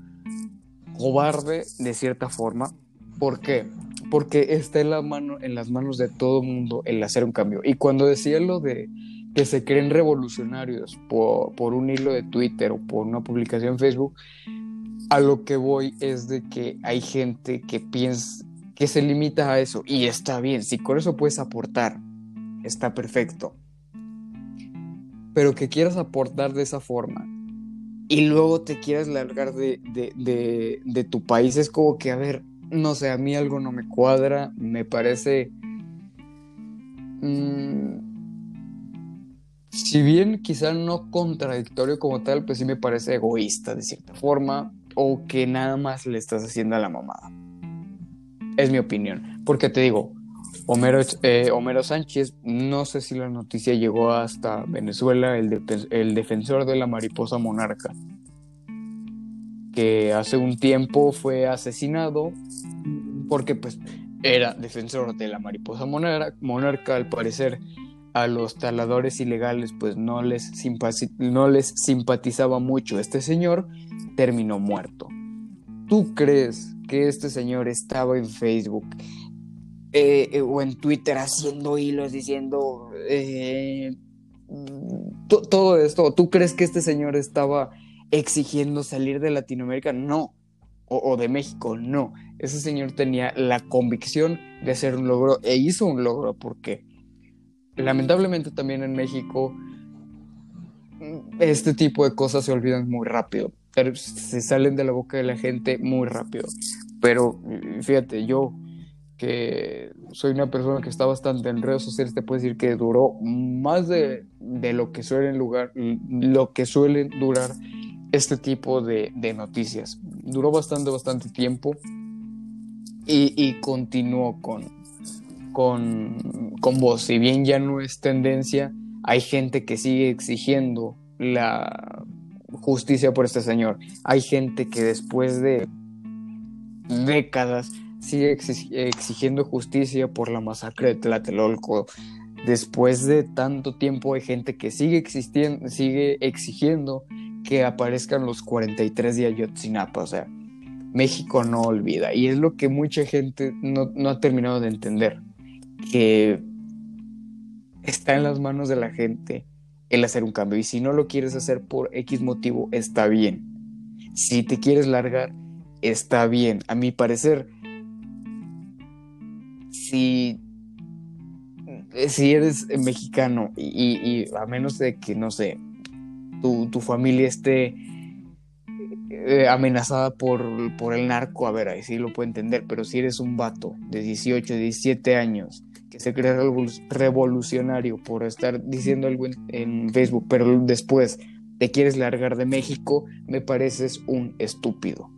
cobarde de cierta forma. ¿Por qué? Porque está en, la mano, en las manos de todo mundo el hacer un cambio. Y cuando decía lo de que se creen revolucionarios por, por un hilo de Twitter o por una publicación en Facebook, a lo que voy es de que hay gente que piensa que se limita a eso y está bien, si con eso puedes aportar, está perfecto. Pero que quieras aportar de esa forma y luego te quieras largar de, de, tu país, es como que, a ver, no sé, a mí algo no me cuadra, me parece... Mm, si bien quizá no contradictorio como tal, pues sí me parece egoísta de cierta forma, o que nada más le estás haciendo a la mamada. Es mi opinión. Porque te digo, Homero, eh, Sánchez, no sé si la noticia llegó hasta Venezuela, el, el defensor de la mariposa monarca, que hace un tiempo fue asesinado porque pues era defensor de la mariposa monarca, al parecer a los taladores ilegales pues no les, no les simpatizaba mucho este señor, terminó muerto. ¿Tú crees que este señor estaba en Facebook eh, eh, o en Twitter haciendo hilos diciendo eh, todo esto? ¿Tú crees que este señor estaba exigiendo salir de Latinoamérica? No. O, de México, no. Ese señor tenía la convicción de hacer un logro e hizo un logro porque lamentablemente también en México este tipo de cosas se olvidan muy rápido, se salen de la boca de la gente muy rápido. Pero fíjate, yo que soy una persona que está bastante en redes sociales, te puedo decir que duró más de, lo, que suelen lugar, lo que suelen durar este tipo de, noticias. Duró bastante, bastante tiempo y, y continuó con, con, con vos. Si bien ya no es tendencia, hay gente que sigue exigiendo la justicia por este señor. Hay gente que después de décadas sigue exigiendo justicia por la masacre de Tlatelolco. Después de tanto tiempo hay gente que sigue existiendo, sigue exigiendo que aparezcan los 43 de Ayotzinapa. O sea, México no olvida. Y es lo que mucha gente no, no ha terminado de entender que está en las manos de la gente el hacer un cambio. Y si no lo quieres hacer por X motivo, está bien. Si te quieres largar, está bien. A mi parecer, si, si eres mexicano y, a menos de que, no sé, tu, tu familia esté eh, amenazada por, por, el narco, a ver, ahí sí lo puedo entender, pero si eres un vato de 18, 17 años que se cree revolucionario por estar diciendo algo en, Facebook, pero después te quieres largar de México, me pareces un estúpido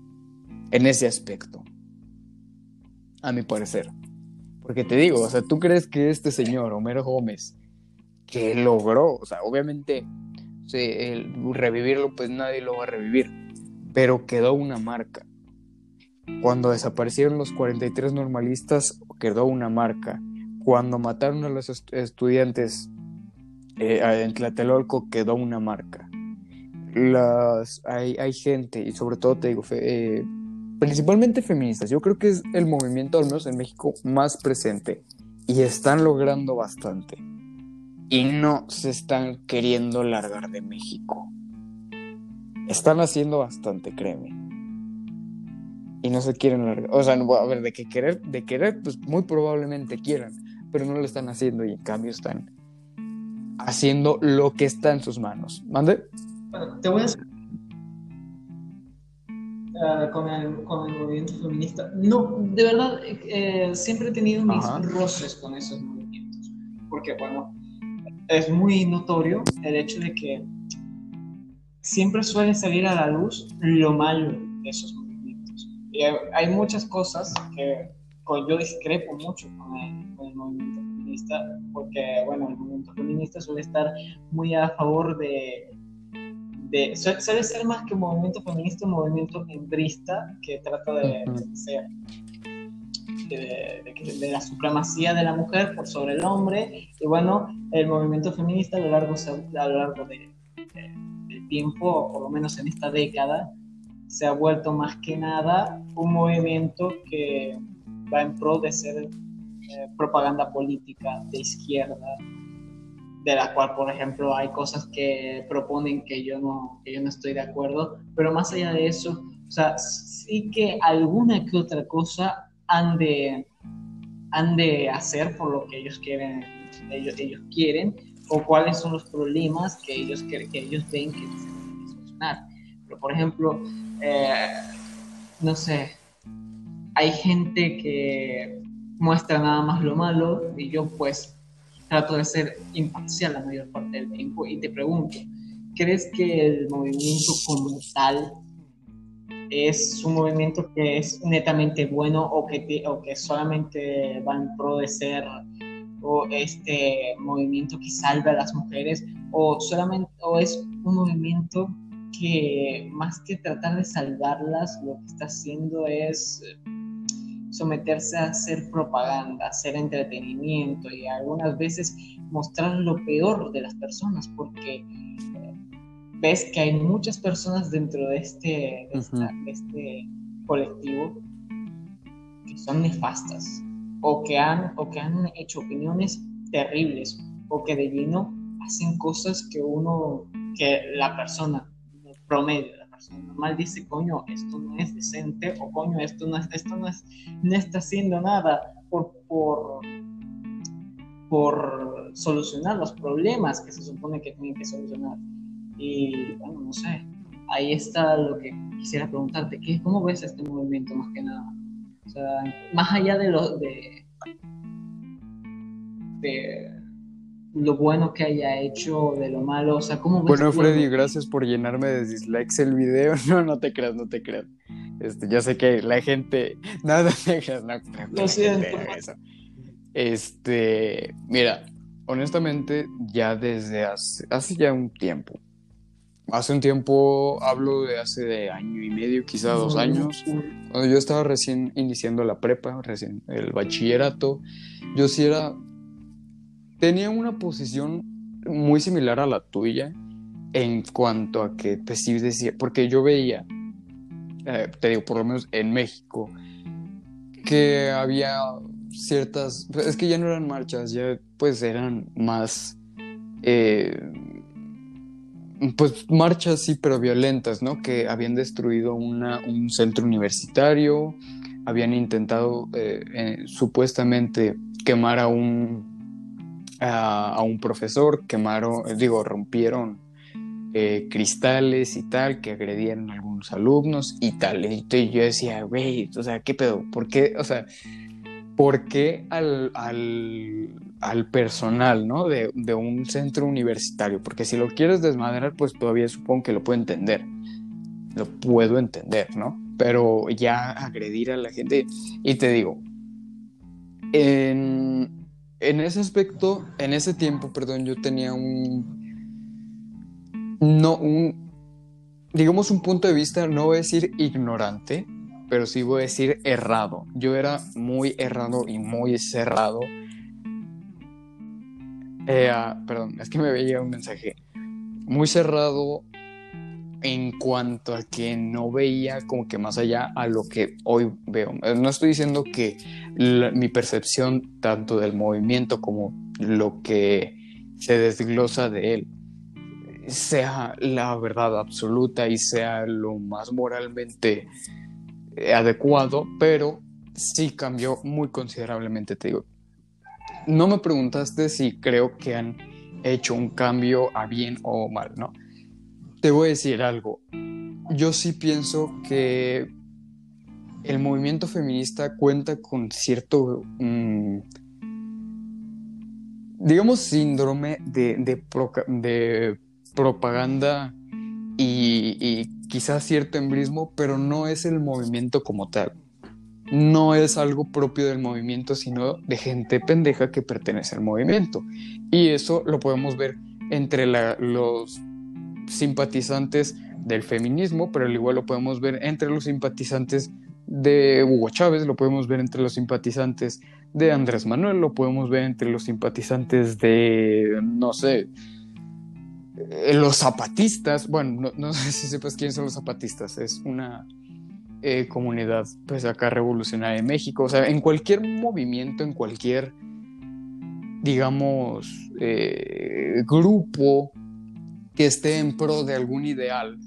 en ese aspecto, a mi parecer. Porque te digo, o sea, ¿tú crees que este señor, Homero Gómez, que logró, o sea, obviamente, el revivirlo, pues nadie lo va a revivir, pero quedó una marca. Cuando desaparecieron los 43 normalistas, quedó una marca cuando mataron a los estudiantes eh, en Tlatelolco quedó una marca. Las, hay, hay gente, y sobre todo te digo, eh, principalmente feministas, yo creo que es el movimiento, al menos en México, más presente. Y están logrando bastante. Y no se están queriendo largar de México. Están haciendo bastante, créeme. Y no se quieren largar. O sea, a ver, de que querer, de querer, pues muy probablemente quieran pero no lo están haciendo y en cambio están haciendo lo que está en sus manos. ¿Mande?
Bueno, te voy a Uh, con, el, con, el, movimiento feminista. No, de verdad, eh, siempre he tenido mis roces con esos movimientos. Porque, bueno, es muy notorio el hecho de que siempre suele salir a la luz lo malo de esos movimientos. Y hay, muchas cosas que yo discrepo mucho con el, movimiento feminista, porque, bueno, el movimiento feminista suele estar muy a favor de, de suele ser más que un movimiento feminista, un movimiento hembrista que trata de, ser de, la supremacía de la mujer por sobre el hombre. Y bueno, el movimiento feminista a lo largo, a lo largo de, del tiempo, por lo menos en esta década, se ha vuelto más que nada un movimiento que va en pro de ser eh, propaganda política de izquierda, de la cual, por ejemplo, hay cosas que proponen que yo no, que yo no estoy de acuerdo, pero más allá de eso, o sea, sí que alguna que otra cosa han de, han de hacer por lo que ellos quieren, ellos, ellos quieren, o cuáles son los problemas que ellos, que, que ellos ven que se tienen que solucionar. Pero, por ejemplo, eh, no sé, hay gente que muestra nada más lo malo y yo pues trato de ser imparcial la mayor parte del tiempo y te pregunto, ¿crees que el movimiento como tal es un movimiento que es netamente bueno o que, o que solamente va en pro o este movimiento que salve a las mujeres o solamente o es un movimiento que más que tratar de salvarlas lo que está haciendo es someterse a hacer propaganda, hacer entretenimiento y algunas veces mostrar lo peor de las personas porque ves que hay muchas personas dentro de este, este colectivo que son nefastas o que, han, o que han hecho opiniones terribles o que de lleno hacen cosas que uno, que la persona promedio, la persona normal dice, coño, esto no es decente o coño, esto no, esto no, es, no está haciendo nada por, por, por solucionar los problemas que se supone que tienen que solucionar. Y bueno, no sé, ahí está lo que quisiera preguntarte, ¿qué, ¿cómo ves este movimiento más que nada? O sea, más allá de lo, de, de lo bueno que haya hecho, de lo malo, o sea, ¿cómo ves
Bueno, Freddy, gracias por llenarme de dislikes el video. No, no te creas, no te creas. Este, ya sé que la gente, nada te creas, no,
lo siento.
Este, mira, honestamente, ya desde hace, hace ya un tiempo, hace un tiempo, hablo de hace de año y medio, quizá dos años, cuando yo estaba recién iniciando la prepa, recién el bachillerato, yo sí era, tenía una posición muy similar a la tuya en cuanto a que, pues sí decía, porque yo veía, eh, te digo, por lo menos en México, que había ciertas, es que ya no eran marchas, ya pues eran más... Eh, pues marchas sí, pero violentas, ¿no? Que habían destruido un centro universitario, habían intentado eh, eh, supuestamente quemar a un, a, un profesor, quemaron, digo, rompieron eh, cristales y tal, que agredieron a algunos alumnos y tal. Y yo decía, güey, o sea, ¿qué pedo? ¿Por qué? O sea, ¿por qué al, al, personal ¿no? de, un centro universitario? Porque si lo quieres desmadrar, pues todavía supongo que lo puedo entender. Lo puedo entender, ¿no? Pero ya agredir a la gente. Y te digo, en, en ese aspecto, en ese tiempo, perdón, yo tenía un. No, un. Digamos un punto de vista, no voy a decir ignorante, pero sí voy a decir errado. Yo era muy errado y muy cerrado. Eh, ah, perdón, es que me veía un mensaje. Muy cerrado en cuanto a que no veía como que más allá a lo que hoy veo. Eh, no estoy diciendo que mi percepción tanto del movimiento como lo que se desglosa de él sea la verdad absoluta y sea lo más moralmente adecuado, pero sí cambió muy considerablemente, te digo. No me preguntaste si creo que han hecho un cambio a bien o mal, ¿no? Te voy a decir algo. Yo sí pienso que el movimiento feminista cuenta con cierto, mm, digamos, síndrome de, propaganda y, quizás cierto embrismo, pero no es el movimiento como tal. No es algo propio del movimiento, sino de gente pendeja que pertenece al movimiento. Y eso lo podemos ver entre los simpatizantes del feminismo, pero al igual lo podemos ver entre los simpatizantes de Hugo Chávez, lo podemos ver entre los simpatizantes de Andrés Manuel, lo podemos ver entre los simpatizantes de, no sé, los zapatistas. Bueno, no, sé si sepas quiénes son los zapatistas, es una eh, comunidad, pues acá revolucionaria de México, o sea, en cualquier movimiento, en cualquier, digamos, eh, grupo que esté en pro de algún ideal,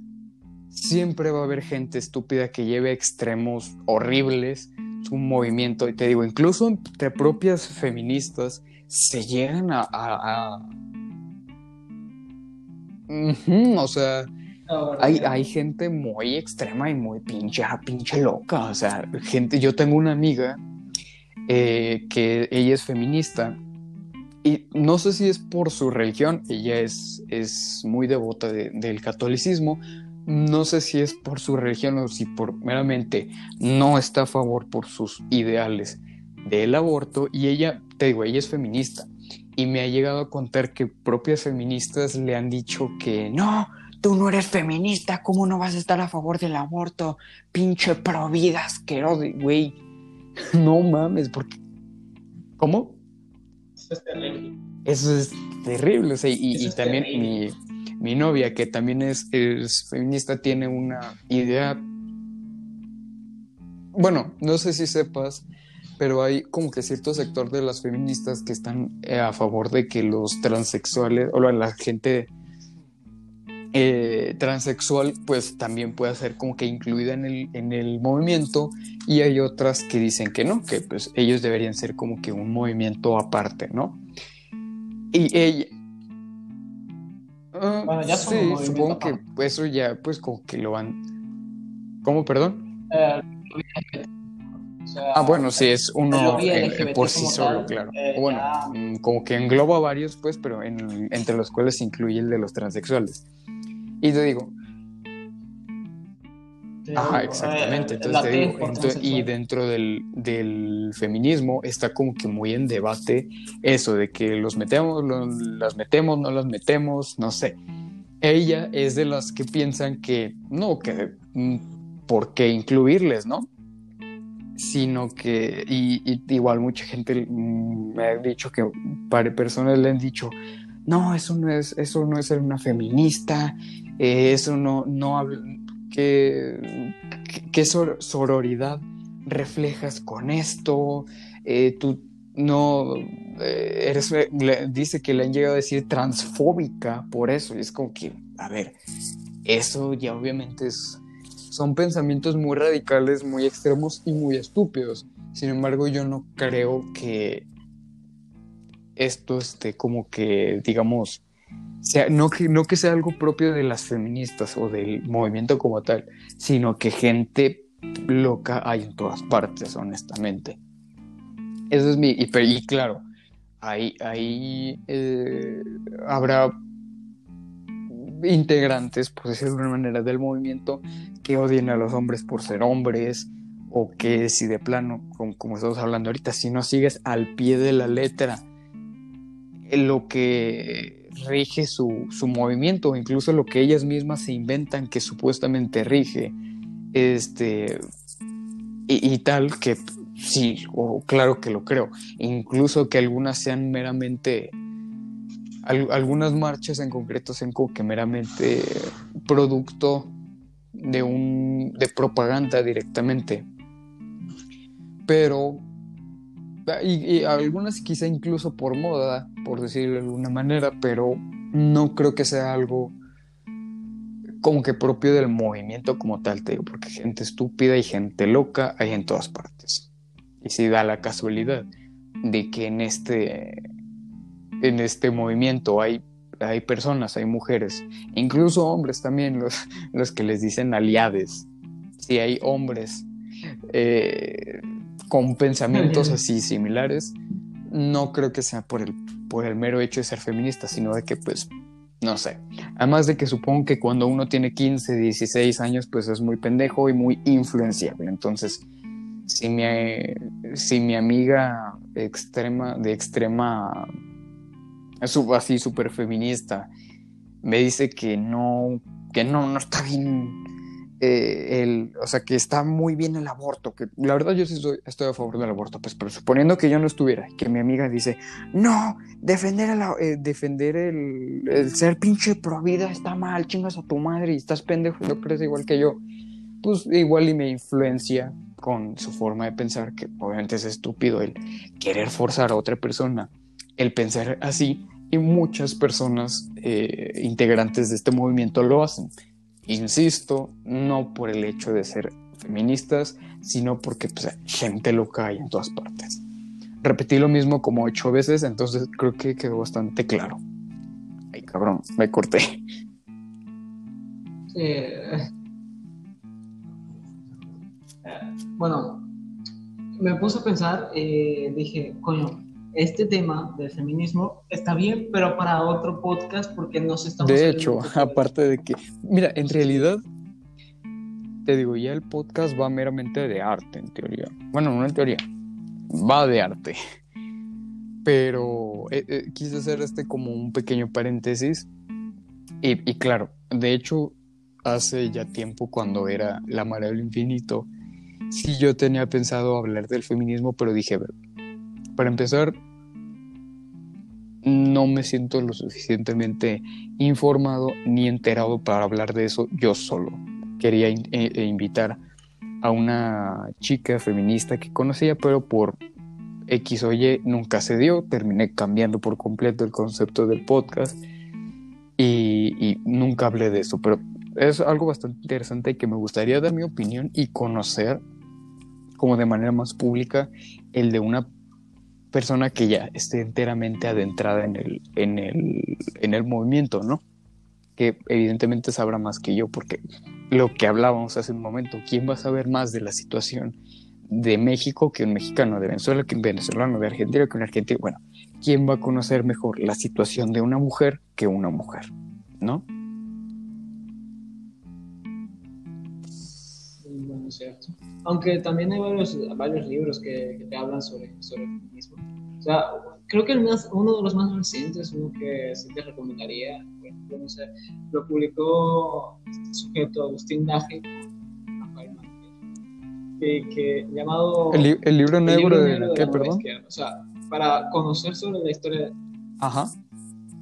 siempre va a haber gente estúpida que lleve extremos horribles su movimiento. Y te digo, incluso entre propias feministas se llegan a. o sea, hay, hay, gente muy extrema y muy pinche, pinche loca. O sea, gente, yo tengo una amiga eh, que ella es feminista. Y no sé si es por su religión, ella es, es muy devota del catolicismo, no sé si es por su religión o si por meramente no está a favor por sus ideales del aborto y ella, te digo, ella es feminista y me ha llegado a contar que propias feministas le han dicho que no, tú no eres feminista, ¿cómo no vas a estar a favor del aborto? Pinche pro vida asqueroso, güey. No mames, porque... ¿Cómo?
Eso es terrible.
Eso es terrible, o sea, y, también mi mi novia, que también es, feminista, tiene una idea, bueno, no sé si sepas, pero hay como que cierto sector de las feministas que están eh, a favor de que los transexuales o la gente eh, transexual pues también pueda ser como que incluida en el, en el movimiento y hay otras que dicen que no, que pues ellos deberían ser como que un movimiento aparte, ¿no? Y ella, Ah, bueno, ya sí, supongo que eso ya, pues, como que lo van. ¿Cómo, perdón? Eh, ah, bueno, sí, es uno eh, por sí solo, claro. Eh, bueno, mm, como que engloba varios, pues, pero entre los cuales se incluye el de los transexuales. Y te digo. Ajá, exactamente. Entonces te digo, y dentro del, del, feminismo está como que muy en debate eso de que los metemos, las metemos, no las metemos, no sé. Ella es de las que piensan que no, que mm, por qué incluirles, ¿no? Sino que, y, igual mucha gente me ha dicho que para personas le han dicho, no, eso no es, eso no es ser una feminista, eh, eso no, no, que, qué sororidad reflejas con esto, eh, tú no eh, eres, dice que le han llegado a decir transfóbica por eso, y es como que, a ver, eso ya obviamente es, son pensamientos muy radicales, muy extremos y muy estúpidos. Sin embargo, yo no creo que esto esté como que, digamos, sea, no, que, no que sea algo propio de las feministas o del movimiento como tal, sino que gente loca hay en todas partes, honestamente. Eso es mi... Y, claro, ahí, eh, habrá integrantes, por decirlo de una manera, del movimiento que odien a los hombres por ser hombres o que si de plano, como, estamos hablando ahorita, si no sigues al pie de la letra lo que rige su, su movimiento, incluso lo que ellas mismas se inventan que supuestamente rige, este, y, tal, que sí, o claro que lo creo, incluso que algunas sean meramente, algunas marchas en concreto sean como que meramente producto de un, de propaganda directamente, pero y, algunas quizá incluso por moda, por decirlo de alguna manera, pero no creo que sea algo como que propio del movimiento como tal, te digo, porque gente estúpida y gente loca hay en todas partes. Y si da la casualidad de que en este, en este movimiento hay, hay personas, hay mujeres, incluso hombres también, los, los que les dicen aliades, si hay hombres eh, con pensamientos así similares, no creo que sea por el, por el mero hecho de ser feminista, sino de que pues, no sé. Además de que supongo que cuando uno tiene 15, 16 años, pues es muy pendejo y muy influenciable. Entonces, si mi, si mi amiga extrema, de extrema, así súper feminista, me dice que no, que no, no está bien eh, el, o sea, que está muy bien el aborto, que la verdad yo sí estoy, estoy, a favor del aborto, pues, pero suponiendo que yo no estuviera, que mi amiga dice, no, defender el, eh, defender el, el, ser pinche pro vida está mal, chingas a tu madre y estás pendejo y no crees igual que yo, pues igual y me influencia con su forma de pensar, que obviamente es estúpido el querer forzar a otra persona, el pensar así, y muchas personas eh, integrantes de este movimiento lo hacen. Insisto, no por el hecho de ser feministas, sino porque pues, gente loca hay en todas partes. Repetí lo mismo como ocho veces, entonces creo que quedó bastante claro. Ay, cabrón, me corté.
Bueno, me puse a pensar, eh, dije, coño, este tema del feminismo está bien, pero para otro podcast porque no se está...
De hecho, aparte de que, mira, en realidad, te digo, ya el podcast va meramente de arte, en teoría. Bueno, no en teoría, va de arte. Pero eh, eh, quise hacer este como un pequeño paréntesis. Y, y, claro, de hecho, hace ya tiempo cuando era La Marea del Infinito, sí yo tenía pensado hablar del feminismo, pero dije, para empezar, no me siento lo suficientemente informado ni enterado para hablar de eso yo solo. Quería eh, eh, invitar a una chica feminista que conocía, pero por X o Y nunca se dio. Terminé cambiando por completo el concepto del podcast y, y nunca hablé de eso. Pero es algo bastante interesante que me gustaría dar mi opinión y conocer como de manera más pública el de una persona que ya esté enteramente adentrada en el, en el, en el movimiento, ¿no? Que evidentemente sabrá más que yo, porque lo que hablábamos hace un momento, ¿quién va a saber más de la situación de México que un mexicano, de Venezuela que un venezolano, de Argentina que un argentino? Bueno, ¿quién va a conocer mejor la situación de una mujer que una mujer, ¿no?
Aunque también hay varios, varios libros que, que te hablan sobre, sobre el feminismo. O sea, creo que el más, uno de los más recientes, uno que sí te recomendaría, por ejemplo, no sé, lo publicó este sujeto Agustín Daje, que, que, llamado...
El, el libro negro, el libro de, negro de,
¿qué,
la perdón?
Izquierda. O sea, para conocer sobre la historia
Ajá.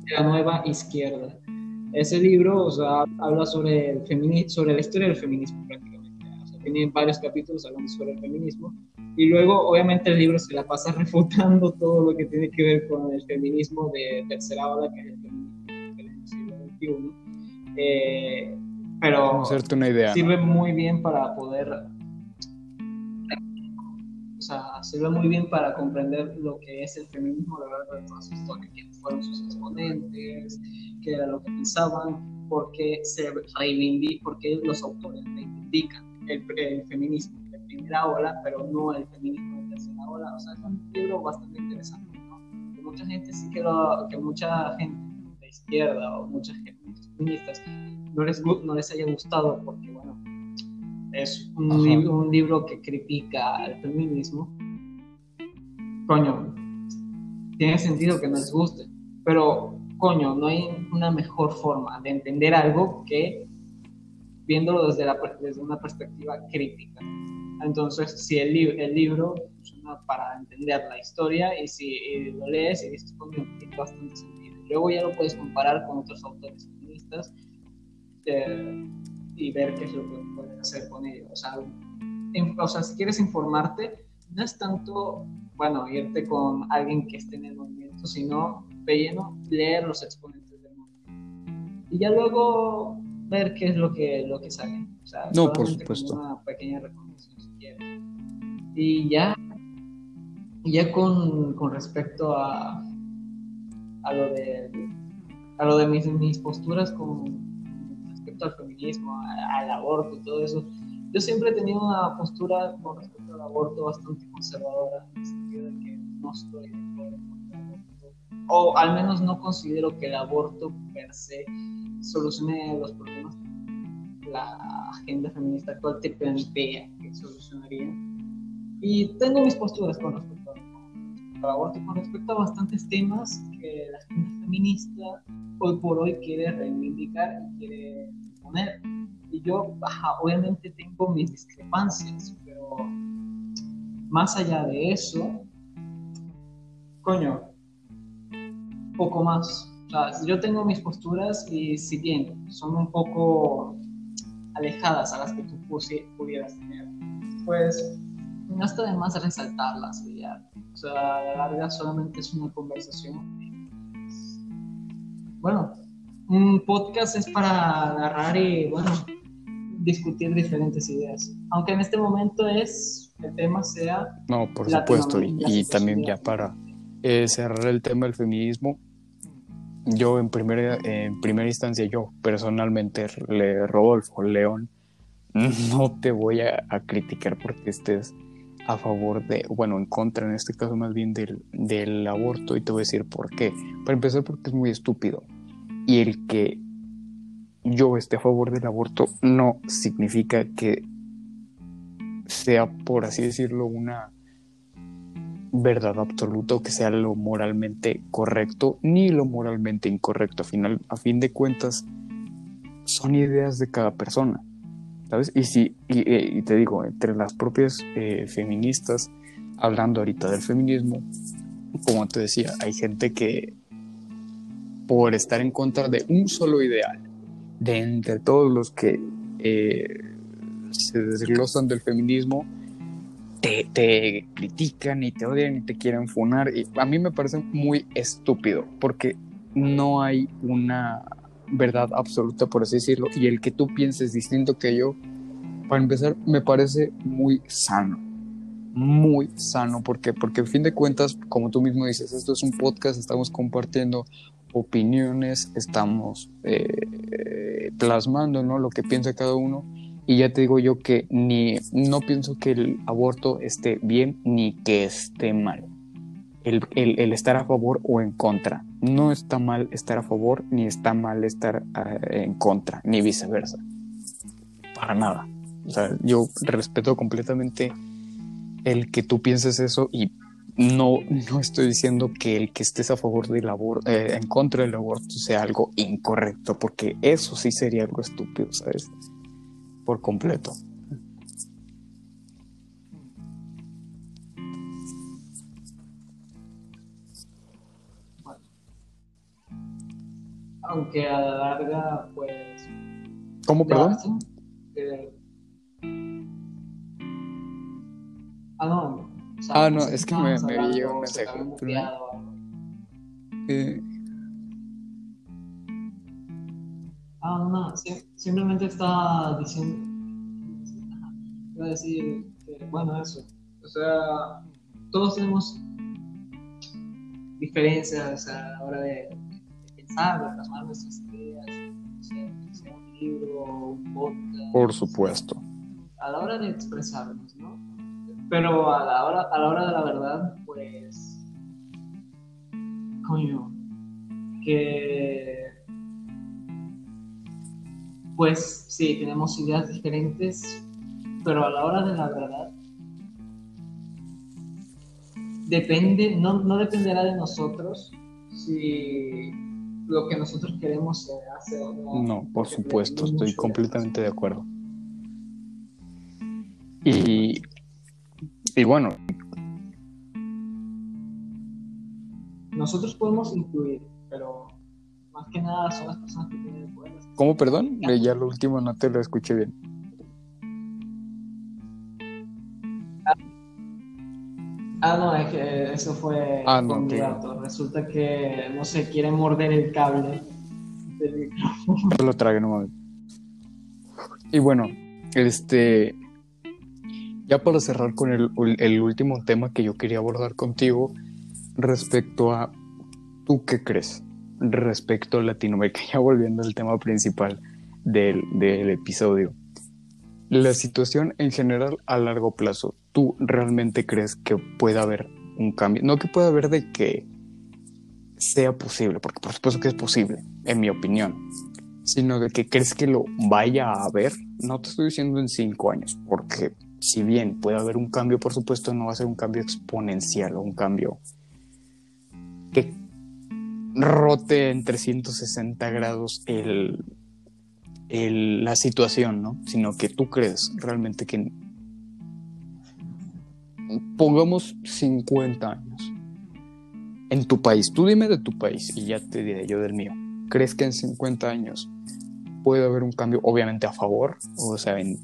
de la nueva izquierda. Ese libro, o sea, habla sobre, el sobre la historia del feminismo prácticamente tiene varios capítulos hablando sobre el feminismo. Y luego, obviamente, el libro se la pasa refutando todo lo que tiene que ver con el feminismo de tercera ola, que es el feminismo del siglo XXI. Eh, pero
hacerte una idea.
sirve muy bien para poder. O sea, sirve muy bien para comprender lo que es el feminismo a lo largo de toda su historia, quiénes fueron sus exponentes, qué era lo que pensaban, por qué se reivindican, por qué los autores reivindican el, el, feminismo de primera ola, pero no el feminismo de tercera ola. O sea, es un libro bastante interesante, ¿no? Que mucha gente sí que lo, que mucha gente de izquierda o mucha gente, muchos feministas, no les, no les haya gustado porque, bueno, es un, li un libro que critica al feminismo. Coño, tiene sentido que no les guste, pero, coño, no hay una mejor forma de entender algo que viéndolo desde, la, desde una perspectiva crítica. Entonces, si el, li el libro funciona para entender la historia y si y lo lees y dices, coño, tiene bastante sentido. Luego ya lo puedes comparar con otros autores feministas eh, y ver qué es lo que puedes hacer con ello. O sea, en, o sea, si quieres informarte, no es tanto, bueno, irte con alguien que esté en el movimiento, sino de lleno leer los exponentes del movimiento. Y ya luego ver qué es lo que, lo que sale. O sea,
no, por supuesto.
Una pequeña recomendación si quieres. Y ya, ya con, con respecto a, a lo de, a lo de mis, mis posturas con respecto al feminismo, a, al aborto y todo eso, yo siempre he tenido una postura con respecto al aborto bastante conservadora, en el sentido de que no estoy de acuerdo o al menos no considero que el aborto per se solucione los problemas que la agenda feminista actual te plantea que solucionaría. Y tengo mis posturas con respecto al aborto, con respecto a bastantes temas que la agenda feminista hoy por hoy quiere reivindicar y quiere poner. Y yo, obviamente tengo mis discrepancias, pero más allá de eso, coño, poco más. O sea, yo tengo mis posturas y si bien son un poco alejadas a las que tú pudieras tener, pues no está de más resaltarlas ya. O sea, a la larga solamente es una conversación. Bueno, un podcast es para agarrar y, bueno, discutir diferentes ideas. Aunque en este momento es, el tema sea...
No, por supuesto, y, también ya para eh, cerrar el tema del feminismo, yo en primera, en primera instancia, yo personalmente, le, Rodolfo León, no te voy a, a criticar porque estés a favor de, bueno, en contra en este caso más bien del, del aborto y te voy a decir por qué. Para empezar porque es muy estúpido. Y el que yo esté a favor del aborto no significa que sea, por así decirlo, una verdad absoluta o que sea lo moralmente correcto ni lo moralmente incorrecto. A, final, a fin de cuentas, son ideas de cada persona. ¿sabes? Y, si, eh, y, te digo, entre las propias eh, feministas, hablando ahorita del feminismo, como te decía, hay gente que por estar en contra de un solo ideal, de entre todos los que eh, se desglosan del feminismo, te, critican y te odian y te quieren funar. Y a mí me parece muy estúpido, porque no hay una verdad absoluta, por así decirlo, y el que tú pienses distinto que yo, para empezar, me parece muy sano. Muy sano, porque porque al fin de cuentas, como tú mismo dices, esto es un podcast, estamos compartiendo opiniones, estamos eh, plasmando ¿no? lo que piensa cada uno. Y ya te digo yo que ni no pienso que el aborto esté bien ni que esté mal el, estar a favor o en contra. No está mal estar a favor ni está mal estar eh, en contra, ni viceversa. Para nada. O sea, yo respeto completamente el que tú pienses eso y no, no estoy diciendo que el que estés a favor del aborto, eh, en contra del aborto sea algo incorrecto, porque eso sí sería algo estúpido, ¿sabes? Por completo.
aunque a la larga, pues...
¿Cómo, perdón?
Ah, no.
ah, no, es que me, me llegó un mensaje.
Ah, no, no, simplemente estaba diciendo, iba a decir que, bueno, eso, o sea, todos tenemos diferencias a la hora de pensar, de plasmar nuestras ideas, sea, un libro, un podcast.
Por supuesto.
A la hora de expresarnos, ¿no? Pero a la hora, a la hora de la verdad, pues. Coño. Que. Pues sí, tenemos ideas diferentes, pero a la hora de la verdad, depende, no, no dependerá de nosotros si lo que nosotros queremos se hace o no.
No, por supuesto, estoy completamente de acuerdo. Y, y bueno.
Nosotros podemos incluir, pero más que nada son las personas que tienen el poder.
¿Cómo, perdón? Ya lo último no te lo escuché bien.
Ah, no, es que eso fue
ah, no,
Resulta que no se quiere morder el cable del micrófono.
lo trague, no Y bueno, este. Ya para cerrar con el, el último tema que yo quería abordar contigo respecto a. ¿Tú qué crees? Respecto a Latinoamérica, ya volviendo al tema principal del, del episodio. La situación en general a largo plazo tú realmente crees que pueda haber un cambio. No que pueda haber de que sea posible, porque por supuesto que es posible, en mi opinión, sino de que crees que lo vaya a haber. No te estoy diciendo en cinco años, porque si bien puede haber un cambio, por supuesto, no va a ser un cambio exponencial o un cambio que rote en 360 grados el, la situación, ¿no? Sino que tú crees realmente que pongamos 50 años en tu país. Tú dime de tu país y ya te diré yo del mío. ¿Crees que en 50 años puede haber un cambio, obviamente a favor, o sea, en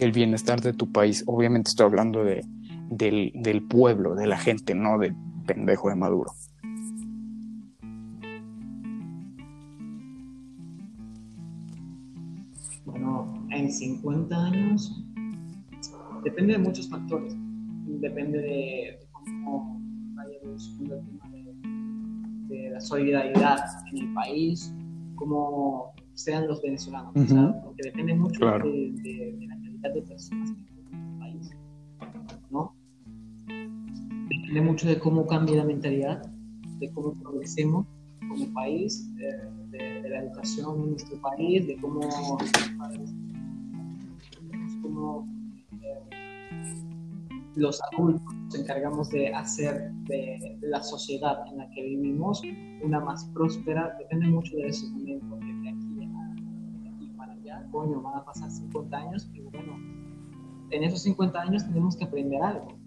el bienestar de tu país? Obviamente estoy hablando de, del, del pueblo, de la gente, no del pendejo de Maduro.
Bueno, en 50 años depende de muchos factores. Depende de cómo el tema de, la solidaridad en el país, cómo sean los venezolanos, porque depende mucho de, la calidad de personas que viven en el país, ¿no? Depende mucho de cómo cambie la mentalidad, de cómo progresemos como país, de, la educación en nuestro país, de cómo, cómo los adultos nos encargamos de hacer de la sociedad en la que vivimos una más próspera, depende mucho de eso también, porque de aquí, a, aquí para allá, coño, van a pasar 50 años y bueno, en esos 50 años tenemos que aprender algo.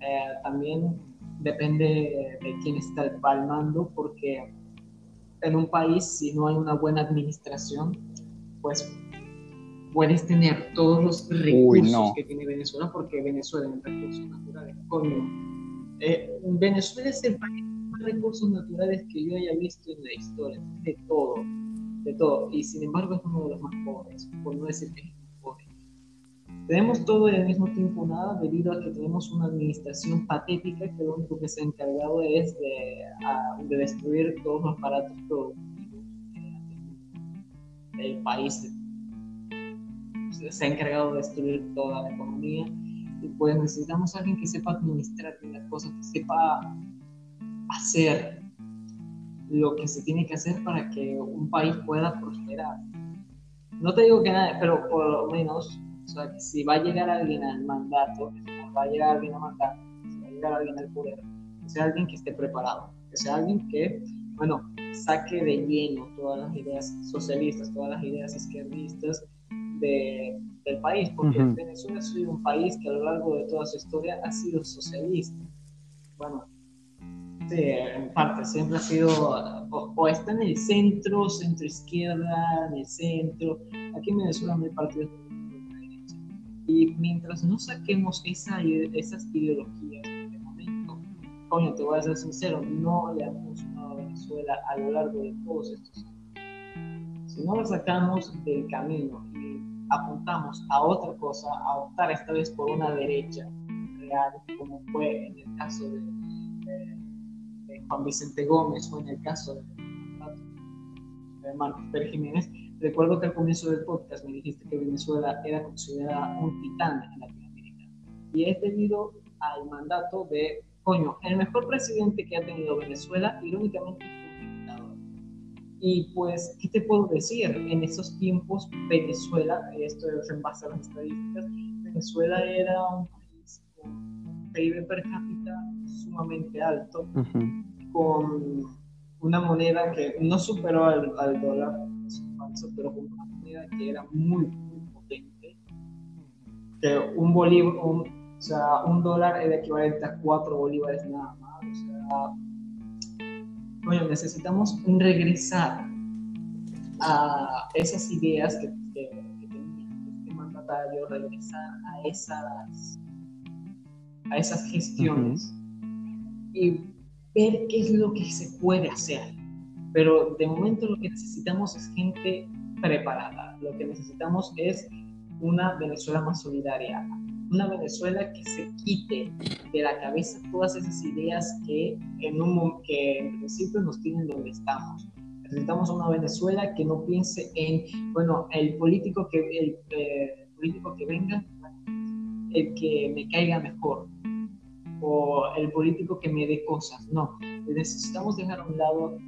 Eh, también depende de quién está al mando, porque en un país, si no hay una buena administración, pues puedes tener todos los recursos que tiene Venezuela, porque Venezuela es un recursos naturales. Coño, eh, Venezuela es el país con más recursos naturales que yo haya visto en la historia, de todo, de todo. Y sin embargo es uno de los más pobres, por no decir que. Tenemos todo y al mismo tiempo nada debido a que tenemos una administración patética que lo único que se ha encargado es de, de destruir todos los aparatos productivos del país se ha encargado de destruir toda la economía y pues necesitamos alguien que sepa administrar las cosas, que sepa hacer lo que se tiene que hacer para que un país pueda prosperar. No te digo que nada, pero por lo menos, o sea, si va a llegar alguien al mandato, va a llegar alguien al mandato, si va a llegar alguien al poder, que sea alguien que esté preparado, que sea alguien que, bueno, saque de lleno todas las ideas socialistas, todas las ideas izquierdistas del país, porque Venezuela ha sido un país que a lo largo de toda su historia ha sido socialista. Bueno, sí, en parte, siempre ha sido, o, está en el centro, centro izquierda, en el centro. Aquí en Venezuela no hay partidos. Y mientras no saquemos esa, esas ideologías, de momento, coño, te voy a ser sincero, no le han funcionado a Venezuela a lo largo de todos estos años. Si no lo sacamos del camino apuntamos a otra cosa, a optar esta vez por una derecha real, como fue en el caso de, Juan Vicente Gómez o en el caso de, Marcos Pérez Jiménez, recuerdo que al comienzo del podcast me dijiste que Venezuela era considerada un titán en Latinoamérica. Y es debido al mandato de, coño, el mejor presidente que ha tenido Venezuela, irónicamente y pues, ¿qué te puedo decir? En esos tiempos, Venezuela, esto es en base a las estadísticas, Venezuela era un país con un PIB per cápita sumamente alto, con una moneda que no superó al, al dólar, pero con una moneda que era muy, muy potente, que un bolívar, o sea, un dólar era equivalente a cuatro bolívares nada más, o sea, bueno, necesitamos regresar a esas ideas que, tenía este mandatario, regresar a esas, a esas gestiones y ver qué es lo que se puede hacer. Pero de momento lo que necesitamos es gente preparada. Lo que necesitamos es una Venezuela más solidaria, una Venezuela que se quite de la cabeza todas esas ideas que en, un, que en principio nos tienen donde estamos. Necesitamos una Venezuela que no piense en, bueno, el político que, el, eh, político que venga, el que me caiga mejor, o el político que me dé cosas. No, necesitamos dejar a un lado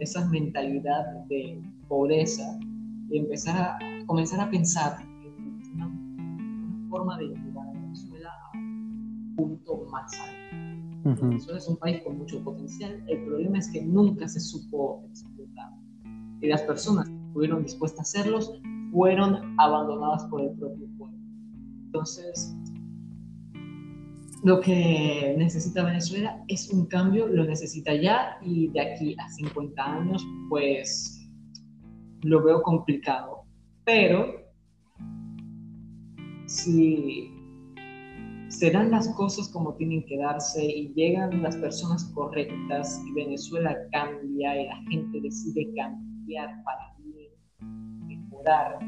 esa mentalidad de pobreza y empezar a comenzar a pensar en una, forma de punto más alto. Venezuela es un país con mucho potencial, el problema es que nunca se supo explotar. Y las personas estuvieron dispuestas a hacerlos, fueron abandonadas por el propio pueblo. Entonces, lo que necesita Venezuela es un cambio, lo necesita ya y de aquí a 50 años, pues lo veo complicado. Pero si serán las cosas como tienen que darse y llegan las personas correctas y Venezuela cambia y la gente decide cambiar para mejorar,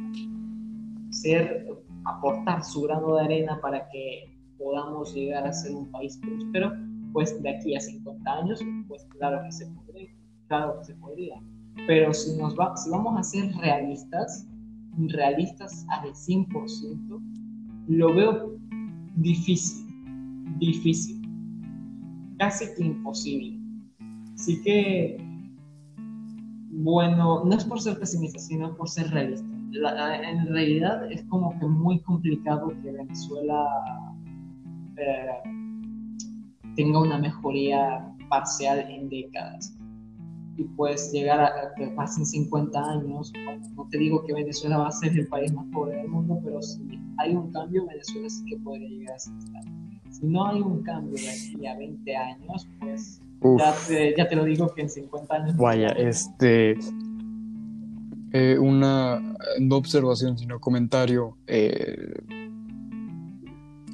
ser, aportar su grano de arena para que podamos llegar a ser un país próspero, pues de aquí a 50 años, pues claro que se podría, claro que se podría. Pero si, nos va, si vamos a ser realistas, realistas al 100%, lo veo difícil, difícil, casi que imposible. Así que, bueno, no es por ser pesimista, sino por ser realista. en realidad es como que muy complicado que Venezuela eh, tenga una mejoría parcial en décadas. Y pues llegar a, que pasen 50 años, no te digo que Venezuela va a ser el país más pobre del mundo, pero si hay un cambio, Venezuela sí que podría llegar a ser Si no hay un cambio de aquí a 20 años, pues ya te, ya te, lo digo que en 50 años...
Vaya, este... Eh, una no observación, sino comentario eh,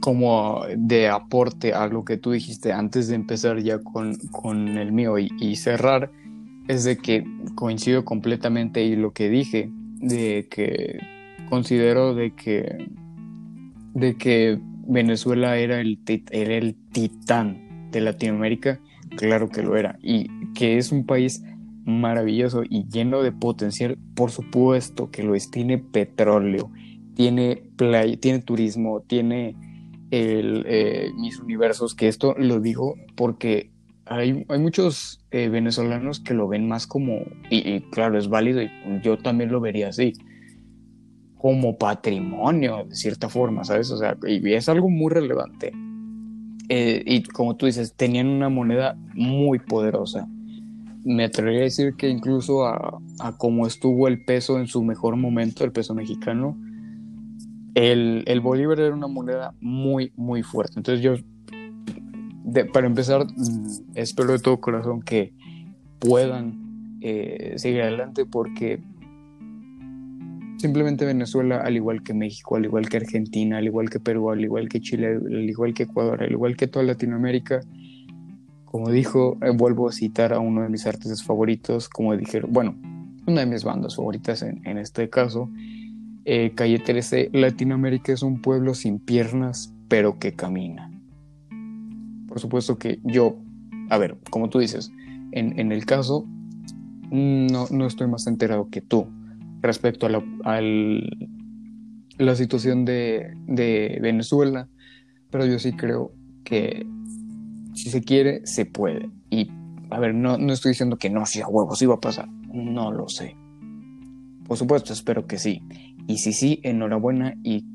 como de aporte a lo que tú dijiste antes de empezar ya con, con el mío y, cerrar es de que coincido completamente y lo que dije, de que considero de que, de que Venezuela era el, era el titán de Latinoamérica, claro que lo era, y que es un país maravilloso y lleno de potencial, por supuesto que lo es, tiene petróleo, tiene playa, tiene turismo, tiene el, eh, mis universos, que esto lo digo porque hay, muchos eh, venezolanos que lo ven más como, y, claro, es válido, y yo también lo vería así, como patrimonio, de cierta forma, ¿sabes? O sea, y es algo muy relevante. Eh, y como tú dices, tenían una moneda muy poderosa. Me atrevería a decir que incluso a, a como estuvo el peso en su mejor momento, el peso mexicano, el, el Bolívar era una moneda muy, muy fuerte. Entonces yo para empezar, mm, espero de todo corazón que puedan eh, seguir adelante porque simplemente Venezuela, al igual que México, al igual que Argentina, al igual que Perú, al igual que Chile, al igual que Ecuador, al igual que toda Latinoamérica, como dijo, eh, vuelvo a citar a uno de mis artistas favoritos, como dijeron, bueno, una de mis bandas favoritas en, este caso, eh, Calle 13, Latinoamérica es un pueblo sin piernas, pero que camina por supuesto que yo, a ver, como tú dices, en, el caso, no, no, estoy más enterado que tú respecto a la, la situación de, de, Venezuela, pero yo sí creo que si se quiere, se puede. Y, a ver, no, no estoy diciendo que no, si a huevos iba a pasar, no lo sé. Por supuesto, espero que sí. Y si sí, enhorabuena y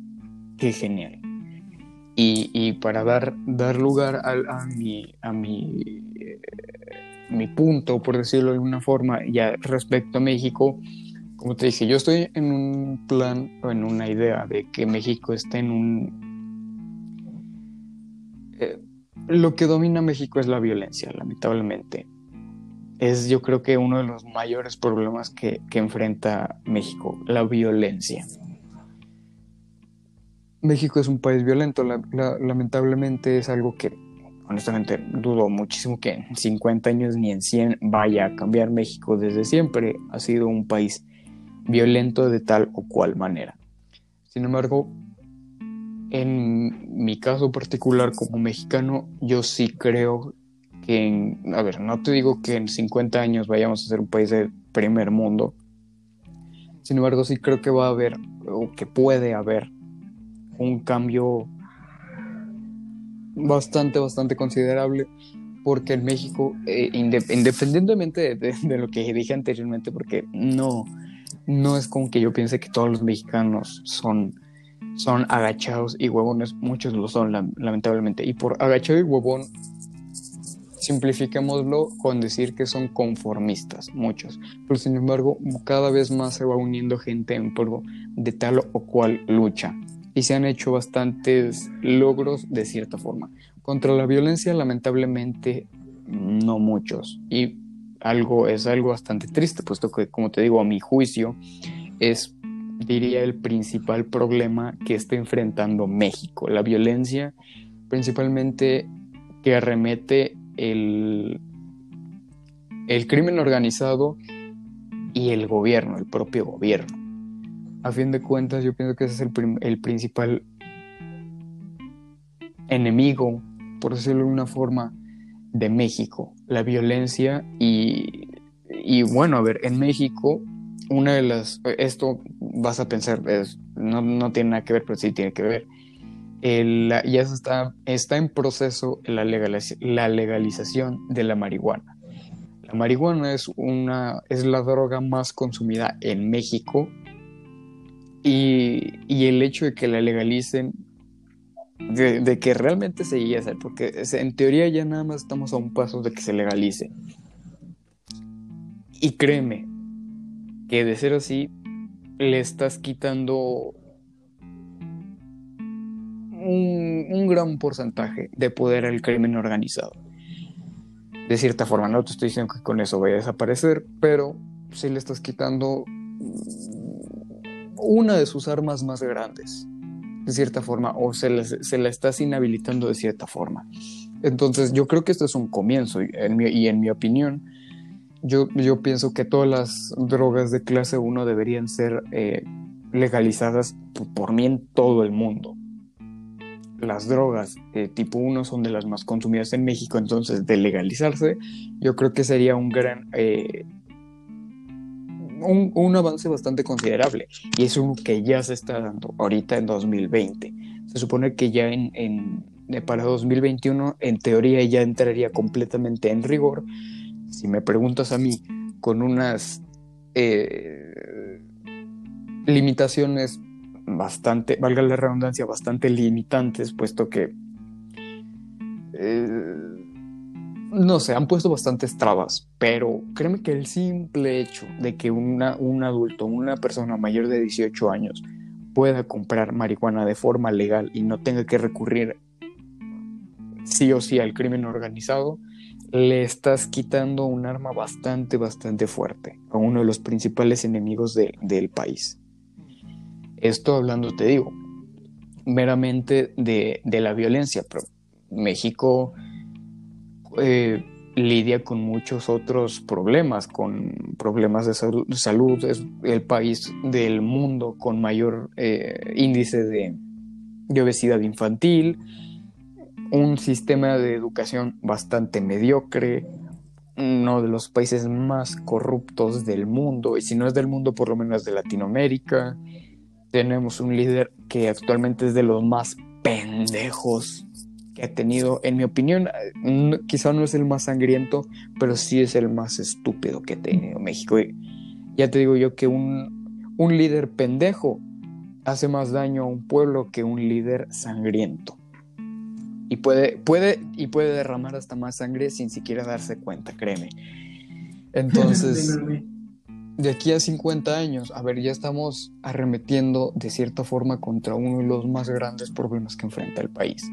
qué genial. Y, para dar, dar lugar a, a, mi, a mi, eh, mi punto, por decirlo de alguna forma, ya respecto a México, como te dije, yo estoy en un plan o en una idea de que México esté en un... Eh, lo que domina México es la violencia, lamentablemente. Es yo creo que uno de los mayores problemas que, que enfrenta México, la violencia. México es un país violento, lamentablemente es algo que honestamente dudo muchísimo que en 50 años ni en 100 vaya a cambiar México desde siempre. Ha sido un país violento de tal o cual manera. Sin embargo, en mi caso particular como mexicano, yo sí creo que, en, a ver, no te digo que en 50 años vayamos a ser un país de primer mundo. Sin embargo, sí creo que va a haber, o que puede haber, un cambio bastante, bastante considerable, porque en México, eh, independientemente de, lo que dije anteriormente, porque no, no es como que yo piense que todos los mexicanos son, son agachados y huevones, muchos lo son, lamentablemente, y por agachado y huevón simplifiquémoslo con decir que son conformistas, muchos. Pero sin embargo, cada vez más se va uniendo gente en pro de tal o cual lucha. Y se han hecho bastantes logros de cierta forma. Contra la violencia, lamentablemente, no muchos. Y algo es algo bastante triste, puesto que, como te digo, a mi juicio, es, diría, el principal problema que está enfrentando México. La violencia, principalmente que arremete el, el crimen organizado y el gobierno, el propio gobierno. A fin de cuentas, yo pienso que ese es el, el principal enemigo, por decirlo de una forma, de México, la violencia y, y bueno, a ver, en México, una de las, esto vas a pensar, es, no, no tiene nada que ver, pero sí tiene que ver ya está, está en proceso la, la legalización de la marihuana. La marihuana es, una, es la droga más consumida en México y, y el hecho de que la legalicen, de, que realmente se llegue a hacer, porque en teoría ya nada más estamos a un paso de que se legalice. Y créeme que de ser así, le estás quitando un, gran porcentaje de poder al crimen organizado. De cierta forma, no te estoy diciendo que con eso vaya a desaparecer, pero si le estás quitando una de sus armas más grandes, de cierta forma, o se, se la estás inhabilitando de cierta forma. Entonces, yo creo que esto es un comienzo, y en mi, y en mi opinión, yo, yo, pienso que todas las drogas de clase 1 deberían ser eh, legalizadas por mí en todo el mundo las drogas tipo 1 son de las más consumidas en México, entonces de legalizarse, yo creo que sería un gran... Eh, un, avance bastante considerable y es uno que ya se está dando ahorita en 2020. Se supone que ya en, en para 2021 en teoría ya entraría completamente en rigor. Si me preguntas a mí, con unas eh, limitaciones bastante, valga la redundancia, bastante limitantes, puesto que, eh, no sé, han puesto bastantes trabas, pero créeme que el simple hecho de que una, un adulto, una persona mayor de 18 años, pueda comprar marihuana de forma legal y no tenga que recurrir sí o sí al crimen organizado, le estás quitando un arma bastante, bastante fuerte a uno de los principales enemigos del país. Esto hablando, te digo, meramente de, la violencia, pero México eh, lidia con muchos otros problemas, con problemas de salud, es el país del mundo con mayor eh, índice de, de obesidad infantil, un sistema de educación bastante mediocre, uno de los países más corruptos del mundo, y si no es del mundo, por lo menos de Latinoamérica, tenemos un líder que actualmente es de los más pendejos que ha tenido, en mi opinión, quizá no es el más sangriento, pero sí es el más estúpido que ha tenido México. Y ya te digo yo que un, un líder pendejo hace más daño a un pueblo que un líder sangriento. Y puede, puede, y puede derramar hasta más sangre sin siquiera darse cuenta, créeme. Entonces, de aquí a 50 años, a ver, ya estamos arremetiendo de cierta forma contra uno de los más grandes problemas que enfrenta el país.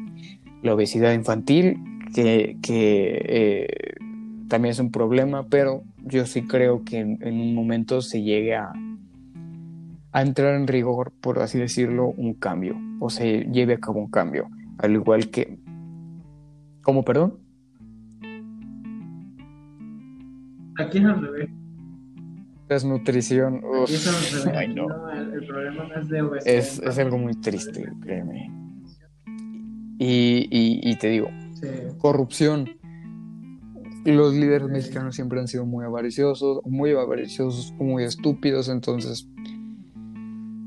La obesidad infantil, que, eh, también es un problema, pero yo sí creo que en, un momento se llegue a, a entrar en rigor, por así decirlo, un cambio, o se lleve a cabo un cambio, al igual que... ¿Cómo, perdón?
Aquí es al revés
desnutrición.
Ay, no. el, problema no es de obesidad.
Es, algo muy triste, créeme. Y, y, te digo, corrupción. Los líderes mexicanos siempre han sido muy avariciosos, muy avariciosos, muy estúpidos, entonces,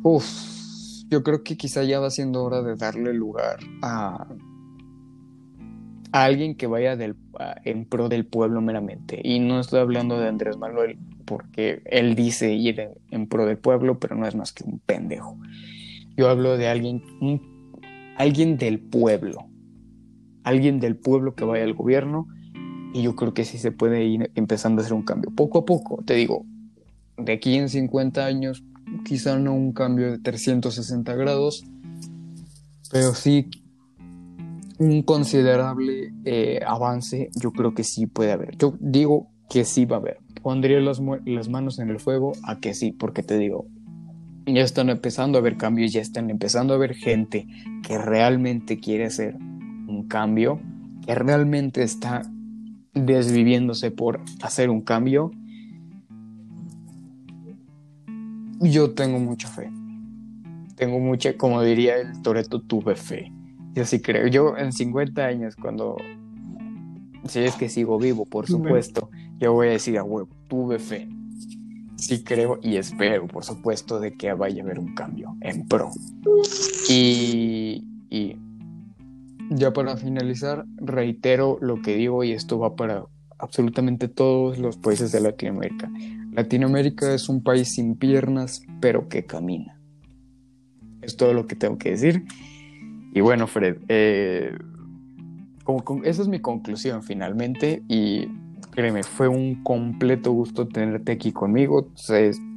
uff, yo creo que quizá ya va siendo hora de darle lugar a, a alguien que vaya del, en pro del pueblo meramente. Y no estoy hablando de Andrés Manuel, porque él dice ir en, pro del pueblo, pero no es más que un pendejo. Yo hablo de alguien, alguien del pueblo, alguien del pueblo que vaya al gobierno y yo creo que sí se puede ir empezando a hacer un cambio. Poco a poco, te digo, de aquí en 50 años, quizá no un cambio de 360 grados, pero sí un considerable eh, avance, yo creo que sí puede haber. Yo digo que sí va a haber. Pondría las, las manos en el fuego a que sí, porque te digo, ya están empezando a haber cambios, ya están empezando a haber gente que realmente quiere hacer un cambio, que realmente está desviviéndose por hacer un cambio. Yo tengo mucha fe. Tengo mucha, como diría el Toreto, tuve fe. Yo sí creo. Yo en 50 años, cuando. Si es que sigo vivo, por supuesto, yo voy a decir a huevo, tuve fe. Sí creo y espero, por supuesto, de que vaya a haber un cambio en pro. Y, y ya para finalizar, reitero lo que digo y esto va para absolutamente todos los países de Latinoamérica. Latinoamérica es un país sin piernas, pero que camina. Es todo lo que tengo que decir. Y bueno, Fred, eh, esa es mi conclusión finalmente y créeme, fue un completo gusto tenerte aquí conmigo.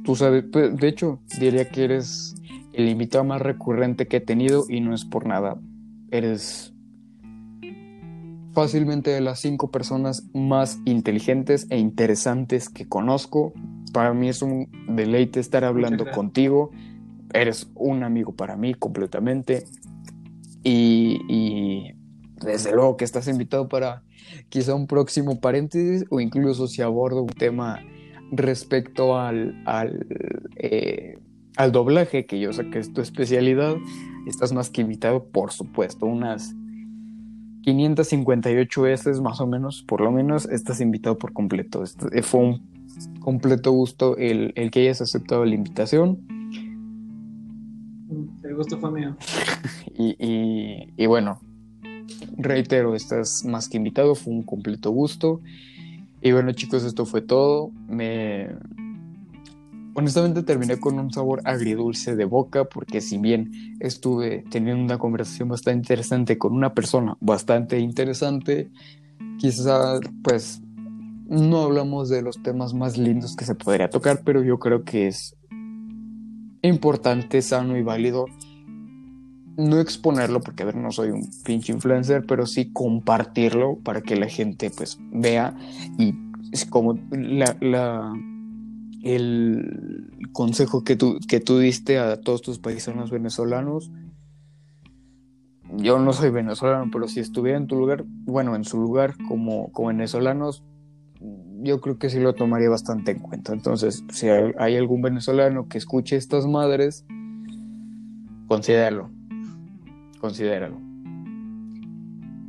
tú sabes, pues, de hecho, diría que eres el invitado más recurrente que he tenido y no es por nada. Eres fácilmente de las cinco personas más inteligentes e interesantes que conozco. Para mí es un deleite estar hablando contigo. Eres un amigo para mí completamente. Y, desde luego que estás invitado para quizá un próximo paréntesis o incluso si abordo un tema respecto al, al, eh, al doblaje, que yo sé que es tu especialidad, estás más que invitado, por supuesto, unas 558 veces más o menos, por lo menos, estás invitado por completo. Este, fue un completo gusto el, el que hayas aceptado la invitación
el gusto fue mío.
y, bueno, reitero, estás más que invitado, fue un completo gusto. Y bueno, chicos, esto fue todo. Me. Honestamente terminé con un sabor agridulce de boca porque si bien estuve teniendo una conversación bastante interesante con una persona bastante interesante, quizá pues no hablamos de los temas más lindos que se podría tocar, pero yo creo que es importante, sano y válido no exponerlo, porque a ver, no soy un pinche influencer, pero sí compartirlo para que la gente pues vea y como la, la, el consejo que tú, que tú diste a todos tus paisanos venezolanos. Yo no soy venezolano, pero si estuviera en tu lugar, bueno, en su lugar como, como venezolanos, yo creo que sí lo tomaría bastante en cuenta. Entonces, si hay algún venezolano que escuche estas madres, considéralo. Considéralo.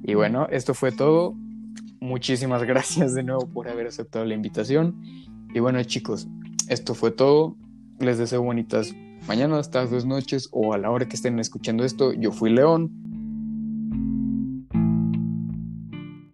Y bueno, esto fue todo. Muchísimas gracias de nuevo por haber aceptado la invitación. Y bueno, chicos, esto fue todo. Les deseo bonitas mañanas, tardes, noches o a la hora que estén escuchando esto. Yo fui León.